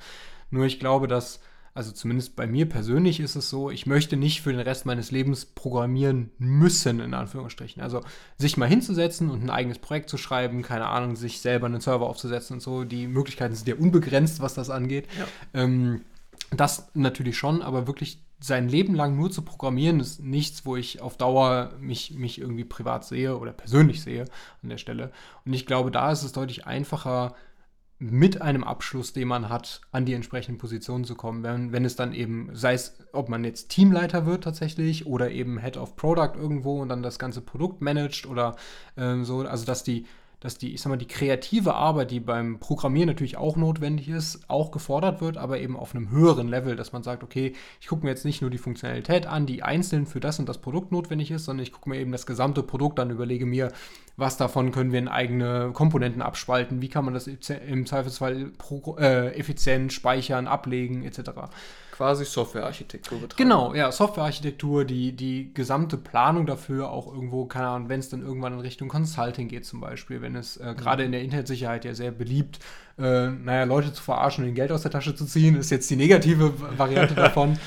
Nur ich glaube, dass also zumindest bei mir persönlich ist es so, ich möchte nicht für den Rest meines Lebens programmieren müssen, in Anführungsstrichen. Also sich mal hinzusetzen und ein eigenes Projekt zu schreiben, keine Ahnung, sich selber einen Server aufzusetzen und so, die Möglichkeiten sind ja unbegrenzt, was das angeht. Ja. Ähm, das natürlich schon, aber wirklich sein Leben lang nur zu programmieren, ist nichts, wo ich auf Dauer mich, mich irgendwie privat sehe oder persönlich sehe an der Stelle. Und ich glaube, da ist es deutlich einfacher, mit einem Abschluss, den man hat, an die entsprechenden Positionen zu kommen. Wenn, wenn es dann eben, sei es, ob man jetzt Teamleiter wird tatsächlich oder eben Head of Product irgendwo und dann das ganze Produkt managt oder ähm, so, also dass die, dass die, ich sag mal, die kreative Arbeit, die beim Programmieren natürlich auch notwendig ist, auch gefordert wird, aber eben auf einem höheren Level, dass man sagt, okay, ich gucke mir jetzt nicht nur die Funktionalität an, die einzeln für das und das Produkt notwendig ist, sondern ich gucke mir eben das gesamte Produkt an, überlege mir, was davon können wir in eigene Komponenten abspalten, wie kann man das im Zweifelsfall äh, effizient speichern, ablegen, etc quasi Softwarearchitektur betreiben. Genau, ja, Softwarearchitektur, die, die gesamte Planung dafür auch irgendwo, keine Ahnung, wenn es dann irgendwann in Richtung Consulting geht zum Beispiel, wenn es äh, gerade mhm. in der Internetsicherheit ja sehr beliebt, äh, naja, Leute zu verarschen und Geld aus der Tasche zu ziehen, ist jetzt die negative Variante davon.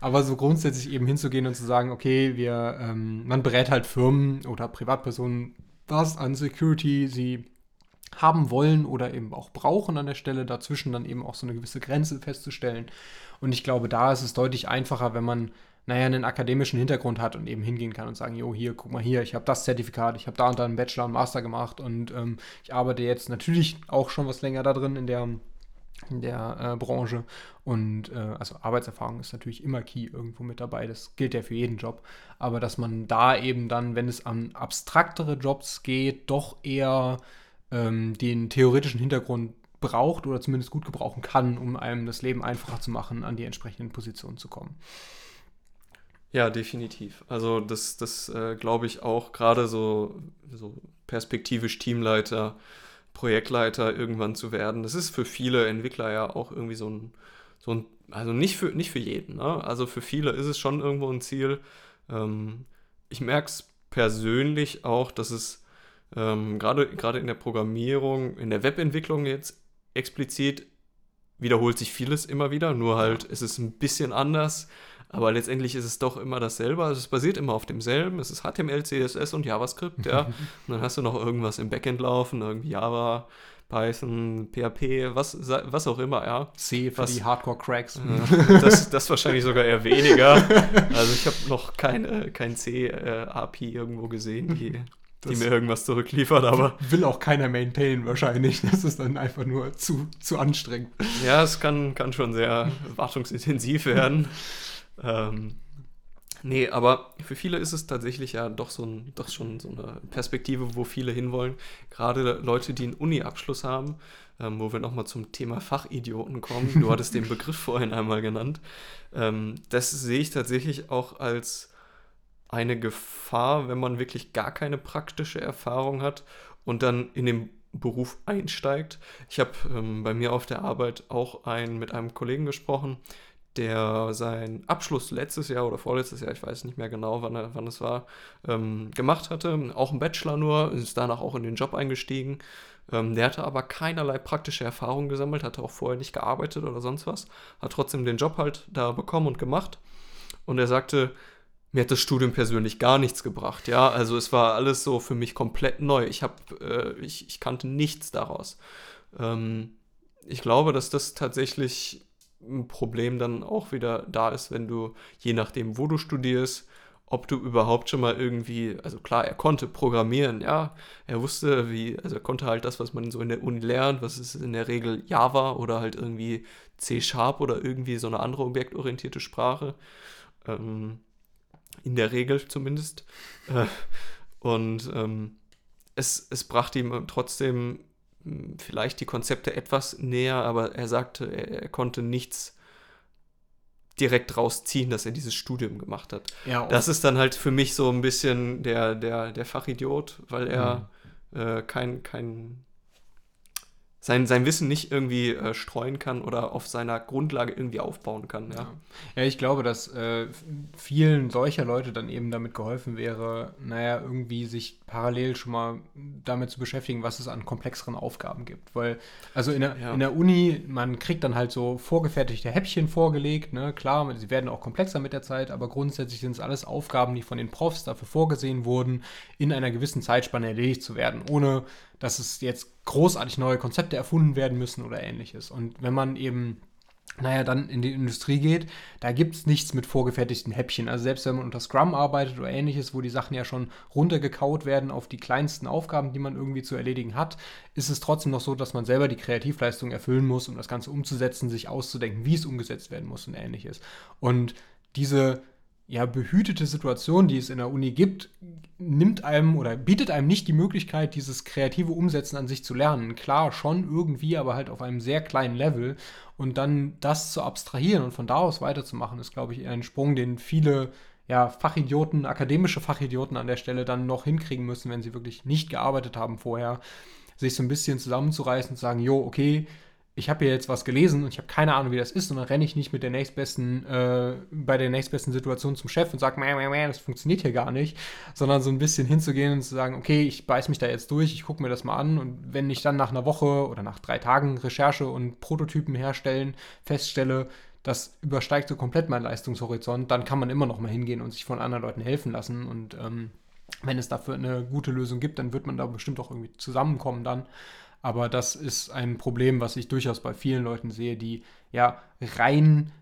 Aber so grundsätzlich eben hinzugehen und zu sagen, okay, wir, ähm, man berät halt Firmen oder Privatpersonen, was an Security sie haben wollen oder eben auch brauchen an der Stelle, dazwischen dann eben auch so eine gewisse Grenze festzustellen und ich glaube, da ist es deutlich einfacher, wenn man, naja, einen akademischen Hintergrund hat und eben hingehen kann und sagen, jo, hier, guck mal hier, ich habe das Zertifikat, ich habe da und da einen Bachelor und Master gemacht und ähm, ich arbeite jetzt natürlich auch schon was länger da drin in der, in der äh, Branche. Und äh, also Arbeitserfahrung ist natürlich immer key irgendwo mit dabei. Das gilt ja für jeden Job. Aber dass man da eben dann, wenn es an abstraktere Jobs geht, doch eher ähm, den theoretischen Hintergrund braucht oder zumindest gut gebrauchen kann, um einem das Leben einfacher zu machen, an die entsprechenden Positionen zu kommen. Ja, definitiv. Also das, das äh, glaube ich auch gerade so, so perspektivisch Teamleiter, Projektleiter irgendwann zu werden. Das ist für viele Entwickler ja auch irgendwie so ein, so ein also nicht für, nicht für jeden. Ne? Also für viele ist es schon irgendwo ein Ziel. Ähm, ich merke es persönlich auch, dass es ähm, gerade in der Programmierung, in der Webentwicklung jetzt explizit wiederholt sich vieles immer wieder, nur halt ist es ein bisschen anders. Aber letztendlich ist es doch immer dasselbe. Also es basiert immer auf demselben. Es ist HTML, CSS und JavaScript, ja. und dann hast du noch irgendwas im Backend laufen, irgendwie Java, Python, PHP, was, was auch immer, ja. C für was, die Hardcore-Cracks. Äh, das, das wahrscheinlich sogar eher weniger. Also ich habe noch keine, kein C-API äh, irgendwo gesehen, die die mir irgendwas zurückliefert, aber. Will auch keiner maintainen wahrscheinlich. Das ist dann einfach nur zu, zu anstrengend. Ja, es kann, kann schon sehr wartungsintensiv werden. ähm, nee, aber für viele ist es tatsächlich ja doch, so ein, doch schon so eine Perspektive, wo viele hinwollen. Gerade Leute, die einen Uni-Abschluss haben, ähm, wo wir nochmal zum Thema Fachidioten kommen. Du hattest den Begriff vorhin einmal genannt. Ähm, das sehe ich tatsächlich auch als eine Gefahr, wenn man wirklich gar keine praktische Erfahrung hat und dann in den Beruf einsteigt. Ich habe ähm, bei mir auf der Arbeit auch ein, mit einem Kollegen gesprochen, der seinen Abschluss letztes Jahr oder vorletztes Jahr, ich weiß nicht mehr genau, wann, er, wann es war, ähm, gemacht hatte. Auch ein Bachelor nur, ist danach auch in den Job eingestiegen. Ähm, der hatte aber keinerlei praktische Erfahrung gesammelt, hatte auch vorher nicht gearbeitet oder sonst was, hat trotzdem den Job halt da bekommen und gemacht. Und er sagte, mir hat das Studium persönlich gar nichts gebracht. Ja, also es war alles so für mich komplett neu. Ich habe, äh, ich, ich kannte nichts daraus. Ähm, ich glaube, dass das tatsächlich ein Problem dann auch wieder da ist, wenn du, je nachdem, wo du studierst, ob du überhaupt schon mal irgendwie, also klar, er konnte programmieren, ja, er wusste, wie, also er konnte halt das, was man so in der Uni lernt, was ist in der Regel Java oder halt irgendwie C-Sharp oder irgendwie so eine andere objektorientierte Sprache. Ähm, in der Regel zumindest. Äh, und ähm, es, es brachte ihm trotzdem hm, vielleicht die Konzepte etwas näher, aber er sagte, er, er konnte nichts direkt rausziehen, dass er dieses Studium gemacht hat. Ja, das ist dann halt für mich so ein bisschen der, der, der Fachidiot, weil er mhm. äh, kein, kein sein, sein Wissen nicht irgendwie äh, streuen kann oder auf seiner Grundlage irgendwie aufbauen kann. Ja, ja. ja ich glaube, dass äh, vielen solcher Leute dann eben damit geholfen wäre, naja, irgendwie sich parallel schon mal damit zu beschäftigen, was es an komplexeren Aufgaben gibt. Weil, also in der, ja. in der Uni, man kriegt dann halt so vorgefertigte Häppchen vorgelegt, ne? Klar, sie werden auch komplexer mit der Zeit, aber grundsätzlich sind es alles Aufgaben, die von den Profs dafür vorgesehen wurden, in einer gewissen Zeitspanne erledigt zu werden, ohne dass es jetzt großartig neue Konzepte erfunden werden müssen oder ähnliches. Und wenn man eben naja, dann in die Industrie geht, da gibt es nichts mit vorgefertigten Häppchen. Also selbst wenn man unter Scrum arbeitet oder ähnliches, wo die Sachen ja schon runtergekaut werden auf die kleinsten Aufgaben, die man irgendwie zu erledigen hat, ist es trotzdem noch so, dass man selber die Kreativleistung erfüllen muss, um das Ganze umzusetzen, sich auszudenken, wie es umgesetzt werden muss und ähnliches. Und diese ja, behütete Situation, die es in der Uni gibt, nimmt einem oder bietet einem nicht die Möglichkeit, dieses kreative Umsetzen an sich zu lernen. Klar, schon irgendwie, aber halt auf einem sehr kleinen Level. Und dann das zu abstrahieren und von da aus weiterzumachen, ist, glaube ich, ein Sprung, den viele ja, Fachidioten, akademische Fachidioten an der Stelle dann noch hinkriegen müssen, wenn sie wirklich nicht gearbeitet haben vorher, sich so ein bisschen zusammenzureißen und zu sagen, jo, okay, ich habe hier jetzt was gelesen und ich habe keine Ahnung, wie das ist, und dann renne ich nicht mit der nächstbesten, äh, bei der nächstbesten Situation zum Chef und sage, das funktioniert hier gar nicht, sondern so ein bisschen hinzugehen und zu sagen, okay, ich beiß mich da jetzt durch, ich gucke mir das mal an und wenn ich dann nach einer Woche oder nach drei Tagen Recherche und Prototypen herstellen feststelle, das übersteigt so komplett meinen Leistungshorizont, dann kann man immer noch mal hingehen und sich von anderen Leuten helfen lassen und ähm, wenn es dafür eine gute Lösung gibt, dann wird man da bestimmt auch irgendwie zusammenkommen dann. Aber das ist ein Problem, was ich durchaus bei vielen Leuten sehe, die ja rein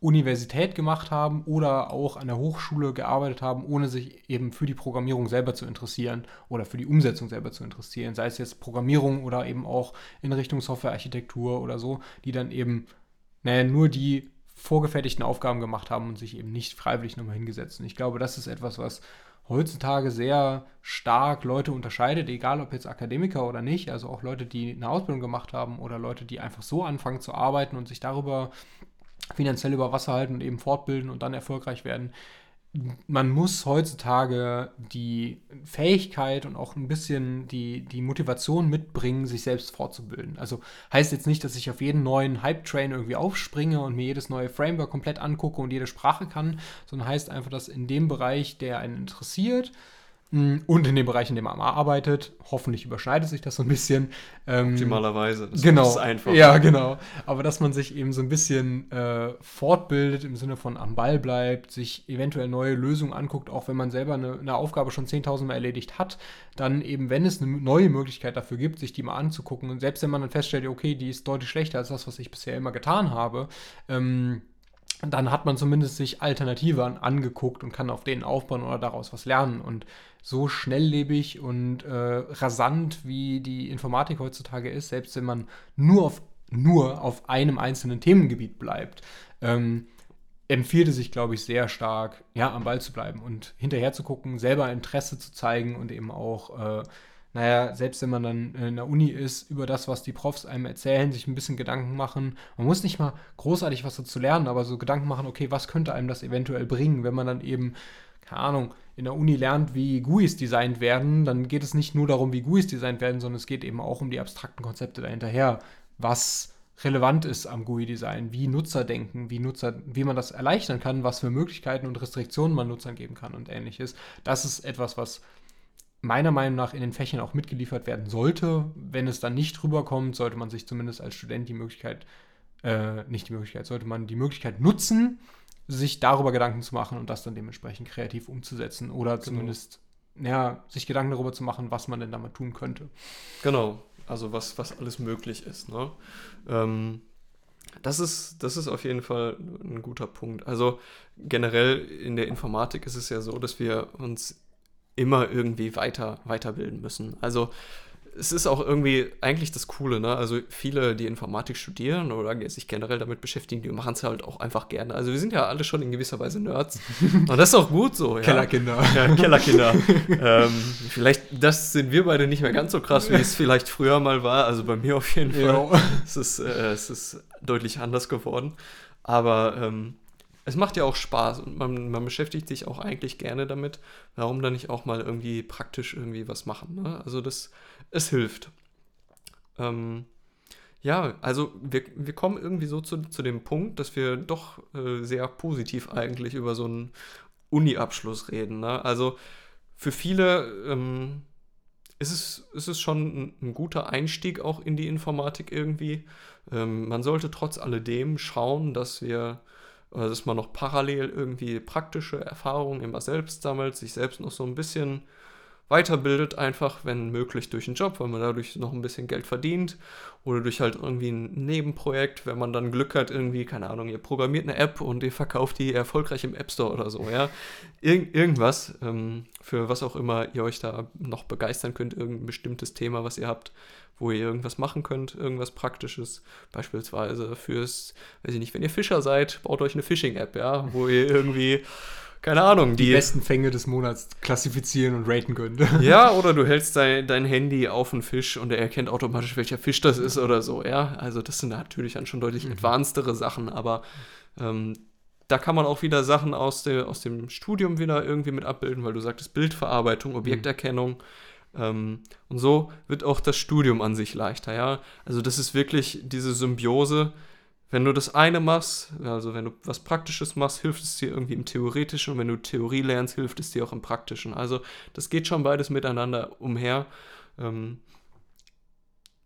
Universität gemacht haben oder auch an der Hochschule gearbeitet haben, ohne sich eben für die Programmierung selber zu interessieren oder für die Umsetzung selber zu interessieren, sei es jetzt Programmierung oder eben auch in Richtung Softwarearchitektur oder so, die dann eben naja, nur die vorgefertigten Aufgaben gemacht haben und sich eben nicht freiwillig nochmal hingesetzt. Und ich glaube, das ist etwas, was heutzutage sehr stark Leute unterscheidet, egal ob jetzt Akademiker oder nicht, also auch Leute, die eine Ausbildung gemacht haben oder Leute, die einfach so anfangen zu arbeiten und sich darüber finanziell über Wasser halten und eben fortbilden und dann erfolgreich werden man muss heutzutage die Fähigkeit und auch ein bisschen die, die Motivation mitbringen, sich selbst fortzubilden. Also heißt jetzt nicht, dass ich auf jeden neuen Hype-Train irgendwie aufspringe und mir jedes neue Framework komplett angucke und jede Sprache kann, sondern heißt einfach, dass in dem Bereich, der einen interessiert, und in dem Bereich, in dem man arbeitet, hoffentlich überschneidet sich das so ein bisschen. Ähm, Optimalerweise. Das genau. ist einfach. Ja, genau. Aber dass man sich eben so ein bisschen äh, fortbildet, im Sinne von am Ball bleibt, sich eventuell neue Lösungen anguckt, auch wenn man selber eine, eine Aufgabe schon 10.000 Mal erledigt hat, dann eben, wenn es eine neue Möglichkeit dafür gibt, sich die mal anzugucken. Und selbst wenn man dann feststellt, okay, die ist deutlich schlechter als das, was ich bisher immer getan habe, ähm, dann hat man zumindest sich Alternative angeguckt und kann auf denen aufbauen oder daraus was lernen. Und so schnelllebig und äh, rasant, wie die Informatik heutzutage ist, selbst wenn man nur auf, nur auf einem einzelnen Themengebiet bleibt, ähm, empfiehlt es sich, glaube ich, sehr stark, ja, am Ball zu bleiben und hinterher zu gucken, selber Interesse zu zeigen und eben auch, äh, naja, selbst wenn man dann in der Uni ist, über das, was die Profs einem erzählen, sich ein bisschen Gedanken machen. Man muss nicht mal großartig was dazu lernen, aber so Gedanken machen, okay, was könnte einem das eventuell bringen, wenn man dann eben, keine Ahnung, in der Uni lernt, wie GUIs designt werden, dann geht es nicht nur darum, wie GUIs designt werden, sondern es geht eben auch um die abstrakten Konzepte dahinterher. Was relevant ist am GUI-Design, wie Nutzer denken, wie Nutzer, wie man das erleichtern kann, was für Möglichkeiten und Restriktionen man Nutzern geben kann und ähnliches. Das ist etwas, was meiner Meinung nach in den Fächern auch mitgeliefert werden sollte. Wenn es dann nicht rüberkommt, sollte man sich zumindest als Student die Möglichkeit, äh, nicht die Möglichkeit, sollte man die Möglichkeit nutzen, sich darüber Gedanken zu machen und das dann dementsprechend kreativ umzusetzen oder genau. zumindest ja, sich Gedanken darüber zu machen, was man denn damit tun könnte. Genau, also was, was alles möglich ist. Ne? Ähm, das, ist, das ist auf jeden Fall ein guter Punkt. Also generell in der Informatik ist es ja so, dass wir uns immer irgendwie weiter, weiterbilden müssen. Also es ist auch irgendwie eigentlich das Coole, ne? Also viele, die Informatik studieren oder sich generell damit beschäftigen, die machen es halt auch einfach gerne. Also wir sind ja alle schon in gewisser Weise Nerds. Und das ist auch gut so, ja. Kellerkinder. Ja, Kellerkinder. ähm, vielleicht, das sind wir beide nicht mehr ganz so krass, wie es vielleicht früher mal war. Also bei mir auf jeden Fall. Es ist, äh, es ist deutlich anders geworden. Aber ähm, es macht ja auch Spaß und man, man, beschäftigt sich auch eigentlich gerne damit. Warum dann nicht auch mal irgendwie praktisch irgendwie was machen? Ne? Also das es hilft. Ähm, ja, also wir, wir kommen irgendwie so zu, zu dem Punkt, dass wir doch äh, sehr positiv eigentlich über so einen Uni-Abschluss reden. Ne? Also für viele ähm, ist, es, ist es schon ein, ein, guter Einstieg auch in die Informatik irgendwie. Ähm, man sollte trotz alledem schauen, dass wir dass man noch parallel irgendwie praktische Erfahrungen immer selbst sammelt, sich selbst noch so ein bisschen weiterbildet, einfach, wenn möglich, durch einen Job, weil man dadurch noch ein bisschen Geld verdient oder durch halt irgendwie ein Nebenprojekt, wenn man dann Glück hat, irgendwie, keine Ahnung, ihr programmiert eine App und ihr verkauft die erfolgreich im App Store oder so, ja. Ir irgendwas, ähm, für was auch immer ihr euch da noch begeistern könnt, irgendein bestimmtes Thema, was ihr habt, wo ihr irgendwas machen könnt, irgendwas Praktisches, beispielsweise fürs, weiß ich nicht, wenn ihr Fischer seid, baut euch eine Phishing-App, ja, wo ihr irgendwie keine Ahnung. Die, die, besten Fänge des Monats klassifizieren und raten könnt. Ja, oder du hältst dein, dein Handy auf einen Fisch und er erkennt automatisch, welcher Fisch das ist oder so, ja. Also das sind natürlich dann schon deutlich mhm. advancedere Sachen, aber ähm, da kann man auch wieder Sachen aus, de, aus dem Studium wieder irgendwie mit abbilden, weil du sagtest Bildverarbeitung, Objekterkennung. Mhm. Ähm, und so wird auch das Studium an sich leichter, ja. Also das ist wirklich diese Symbiose wenn du das eine machst, also wenn du was Praktisches machst, hilft es dir irgendwie im Theoretischen und wenn du Theorie lernst, hilft es dir auch im Praktischen. Also das geht schon beides miteinander umher. Ähm,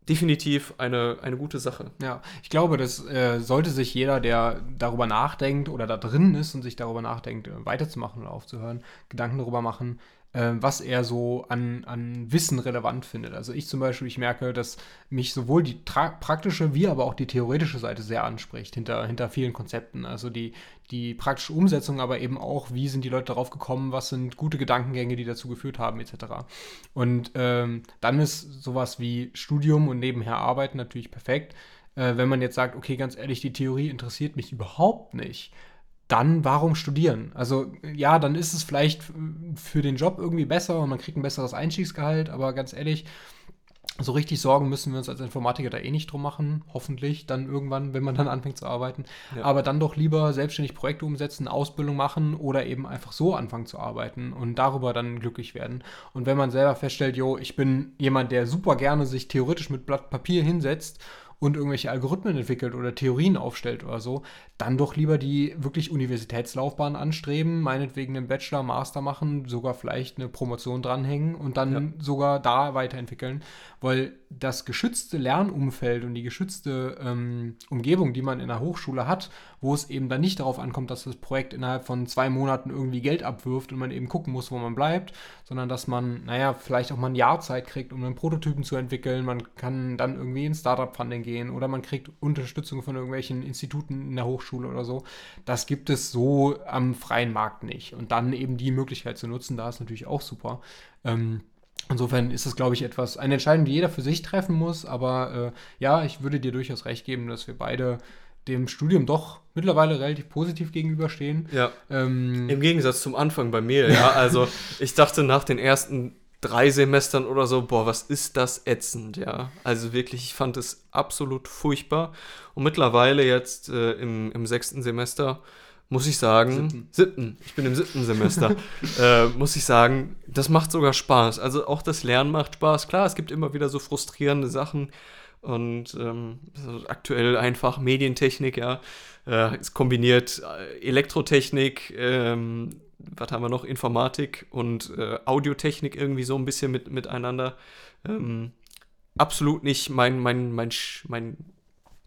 definitiv eine, eine gute Sache. Ja, ich glaube, das äh, sollte sich jeder, der darüber nachdenkt oder da drin ist und sich darüber nachdenkt, äh, weiterzumachen oder aufzuhören, Gedanken darüber machen, was er so an, an Wissen relevant findet. Also ich zum Beispiel, ich merke, dass mich sowohl die praktische wie aber auch die theoretische Seite sehr anspricht hinter, hinter vielen Konzepten. Also die, die praktische Umsetzung, aber eben auch, wie sind die Leute darauf gekommen, was sind gute Gedankengänge, die dazu geführt haben, etc. Und ähm, dann ist sowas wie Studium und nebenher Arbeiten natürlich perfekt. Äh, wenn man jetzt sagt, okay, ganz ehrlich, die Theorie interessiert mich überhaupt nicht dann warum studieren? Also ja, dann ist es vielleicht für den Job irgendwie besser und man kriegt ein besseres Einstiegsgehalt, aber ganz ehrlich, so richtig Sorgen müssen wir uns als Informatiker da eh nicht drum machen, hoffentlich dann irgendwann, wenn man dann anfängt zu arbeiten. Ja. Aber dann doch lieber selbstständig Projekte umsetzen, Ausbildung machen oder eben einfach so anfangen zu arbeiten und darüber dann glücklich werden. Und wenn man selber feststellt, jo, ich bin jemand, der super gerne sich theoretisch mit Blatt Papier hinsetzt und irgendwelche Algorithmen entwickelt oder Theorien aufstellt oder so, dann doch lieber die wirklich Universitätslaufbahn anstreben, meinetwegen einen Bachelor, Master machen, sogar vielleicht eine Promotion dranhängen und dann ja. sogar da weiterentwickeln, weil das geschützte Lernumfeld und die geschützte ähm, Umgebung, die man in der Hochschule hat, wo es eben dann nicht darauf ankommt, dass das Projekt innerhalb von zwei Monaten irgendwie Geld abwirft und man eben gucken muss, wo man bleibt, sondern dass man, naja, vielleicht auch mal ein Jahr Zeit kriegt, um einen Prototypen zu entwickeln. Man kann dann irgendwie in Startup-Funding gehen oder man kriegt Unterstützung von irgendwelchen Instituten in der Hochschule oder so. Das gibt es so am freien Markt nicht. Und dann eben die Möglichkeit zu nutzen, da ist natürlich auch super. Ähm, Insofern ist es, glaube ich, etwas, eine Entscheidung, die jeder für sich treffen muss. Aber äh, ja, ich würde dir durchaus recht geben, dass wir beide dem Studium doch mittlerweile relativ positiv gegenüberstehen. Ja. Ähm, Im Gegensatz zum Anfang bei mir, ja. Also ich dachte nach den ersten drei Semestern oder so, boah, was ist das ätzend, ja. Also wirklich, ich fand es absolut furchtbar. Und mittlerweile jetzt äh, im, im sechsten Semester muss ich sagen, siebten, siebten ich bin im siebten Semester, äh, muss ich sagen, das macht sogar Spaß. Also auch das Lernen macht Spaß. Klar, es gibt immer wieder so frustrierende Sachen und ähm, aktuell einfach Medientechnik, ja. Äh, es kombiniert äh, Elektrotechnik, ähm, was haben wir noch, Informatik und äh, Audiotechnik irgendwie so ein bisschen mit, miteinander. Ähm, absolut nicht mein, mein, mein, mein,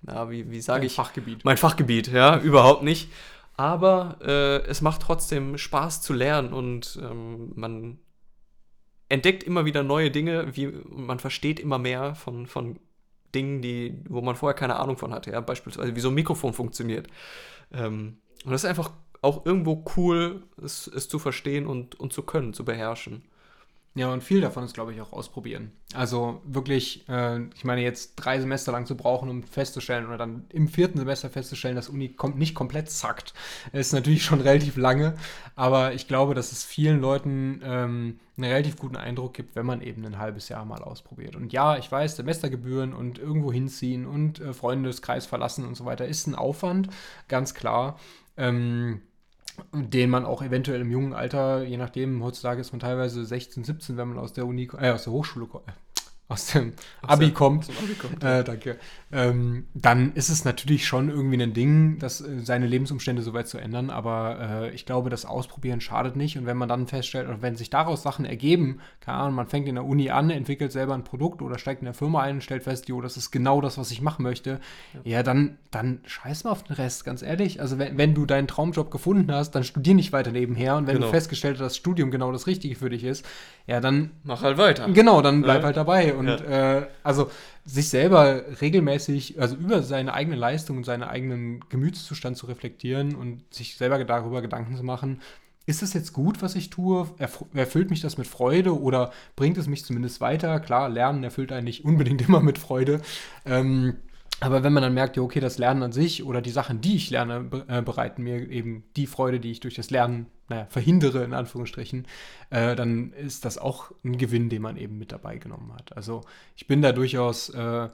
na, wie, wie sage ich? Fachgebiet. Mein Fachgebiet, ja, überhaupt nicht. Aber äh, es macht trotzdem Spaß zu lernen und ähm, man entdeckt immer wieder neue Dinge, wie man versteht immer mehr von, von Dingen, die, wo man vorher keine Ahnung von hatte, ja, beispielsweise wie so ein Mikrofon funktioniert. Ähm, und das ist einfach auch irgendwo cool, es, es zu verstehen und, und zu können, zu beherrschen. Ja, und viel davon ist, glaube ich, auch ausprobieren. Also wirklich, äh, ich meine, jetzt drei Semester lang zu brauchen, um festzustellen oder dann im vierten Semester festzustellen, dass Uni kommt nicht komplett zackt, ist natürlich schon relativ lange. Aber ich glaube, dass es vielen Leuten ähm, einen relativ guten Eindruck gibt, wenn man eben ein halbes Jahr mal ausprobiert. Und ja, ich weiß, Semestergebühren und irgendwo hinziehen und äh, Freundeskreis verlassen und so weiter ist ein Aufwand, ganz klar. Ähm, den man auch eventuell im jungen Alter, je nachdem, heutzutage ist man teilweise 16, 17, wenn man aus der Uni, äh, aus der Hochschule, äh, aus dem Aus Abi der- kommt, aus Abi kommt, äh, danke, ähm, dann ist es natürlich schon irgendwie ein Ding, das, äh, seine Lebensumstände so weit zu ändern. Aber äh, ich glaube, das Ausprobieren schadet nicht. Und wenn man dann feststellt, oder wenn sich daraus Sachen ergeben, keine Ahnung, man fängt in der Uni an, entwickelt selber ein Produkt oder steigt in der Firma ein und stellt fest, jo, das ist genau das, was ich machen möchte, ja, dann, dann scheiß mal auf den Rest, ganz ehrlich. Also wenn, wenn du deinen Traumjob gefunden hast, dann studier nicht weiter nebenher. Und wenn Genau. du festgestellt hast, dass Studium genau das Richtige für dich ist, ja, dann Mach halt weiter. Genau, dann bleib Ja. halt dabei. Und Ja. äh, also sich selber regelmäßig, also über seine eigene Leistung und seinen eigenen Gemütszustand zu reflektieren und sich selber darüber Gedanken zu machen, ist es jetzt gut, was ich tue? Erf erfüllt mich das mit Freude oder bringt es mich zumindest weiter? Klar, Lernen erfüllt einen nicht unbedingt immer mit Freude. Ähm, aber wenn man dann merkt, ja, okay, das Lernen an sich oder die Sachen, die ich lerne, äh, bereiten mir eben die Freude, die ich durch das Lernen, naja, verhindere, in Anführungsstrichen, äh, dann ist das auch ein Gewinn, den man eben mit dabei genommen hat. Also ich bin da durchaus, äh,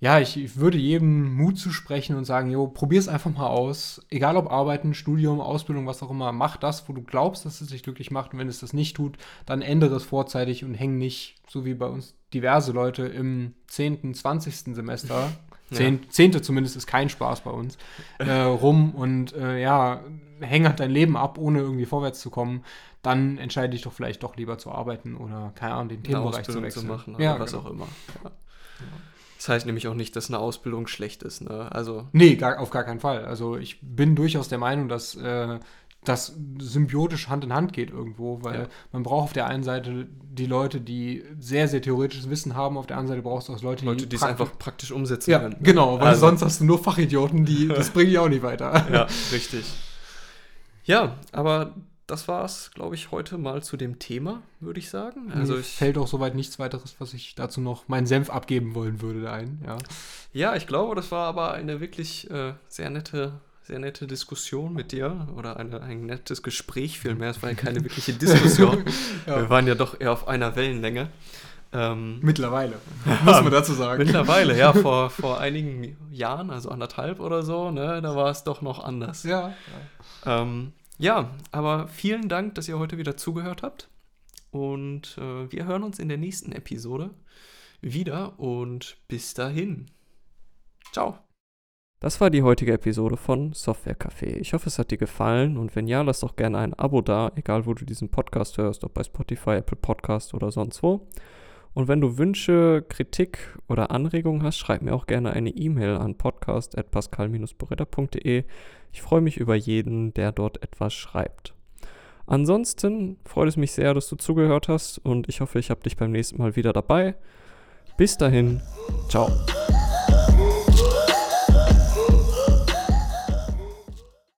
ja, ich, ich würde jedem Mut zusprechen und sagen, jo, probier's einfach mal aus. Egal ob Arbeiten, Studium, Ausbildung, was auch immer, mach das, wo du glaubst, dass es dich glücklich macht. Und wenn es das nicht tut, dann ändere es vorzeitig und häng nicht, so wie bei uns diverse Leute im 10., 20. Semester, Ja. Zehn, Zehnte zumindest ist kein Spaß bei uns, äh, rum und äh, ja, häng halt dein Leben ab, ohne irgendwie vorwärts zu kommen, dann entscheide dich doch vielleicht doch lieber zu arbeiten oder, keine Ahnung, den Themenbereich zu wechseln. zu machen oder ja, was genau. auch immer. Ja. Das heißt nämlich auch nicht, dass eine Ausbildung schlecht ist. Ne? Also Nee, gar, auf gar keinen Fall. Also ich bin durchaus der Meinung, dass äh, das symbiotisch Hand in Hand geht irgendwo, weil Ja. man braucht auf der einen Seite die Leute, die sehr, sehr theoretisches Wissen haben, auf der anderen Seite brauchst du auch Leute, Leute, die es praktisch- einfach praktisch umsetzen Ja, können. ne? genau, weil Also- sonst hast du nur Fachidioten, die das bringt dich auch nicht weiter. Ja, richtig. Ja, aber das war's, glaube ich, heute mal zu dem Thema, würde ich sagen. Also ich, fällt auch soweit nichts weiteres, was ich dazu noch meinen Senf abgeben wollen würde, ein. Ja. ja, ich glaube, das war aber eine wirklich äh, sehr nette, sehr nette Diskussion mit dir oder eine, ein nettes Gespräch vielmehr. Es war ja keine wirkliche Diskussion. Ja. Wir waren ja doch eher auf einer Wellenlänge. Ähm, Mittlerweile, muss man dazu sagen. mittlerweile, ja, vor, vor einigen Jahren, also anderthalb oder so, ne, da war es doch noch anders. Ja, Ähm, ja, aber vielen Dank, dass ihr heute wieder zugehört habt. Und äh, wir hören uns in der nächsten Episode wieder und bis dahin. Ciao. Das war die heutige Episode von Software Café. Ich hoffe, es hat dir gefallen und wenn ja, lass doch gerne ein Abo da, egal wo du diesen Podcast hörst, ob bei Spotify, Apple Podcast oder sonst wo. Und wenn du Wünsche, Kritik oder Anregungen hast, schreib mir auch gerne eine E-Mail an podcast.pascal-boretta.de. Ich freue mich über jeden, der dort etwas schreibt. Ansonsten freut es mich sehr, dass du zugehört hast und ich hoffe, ich habe dich beim nächsten Mal wieder dabei. Bis dahin, ciao.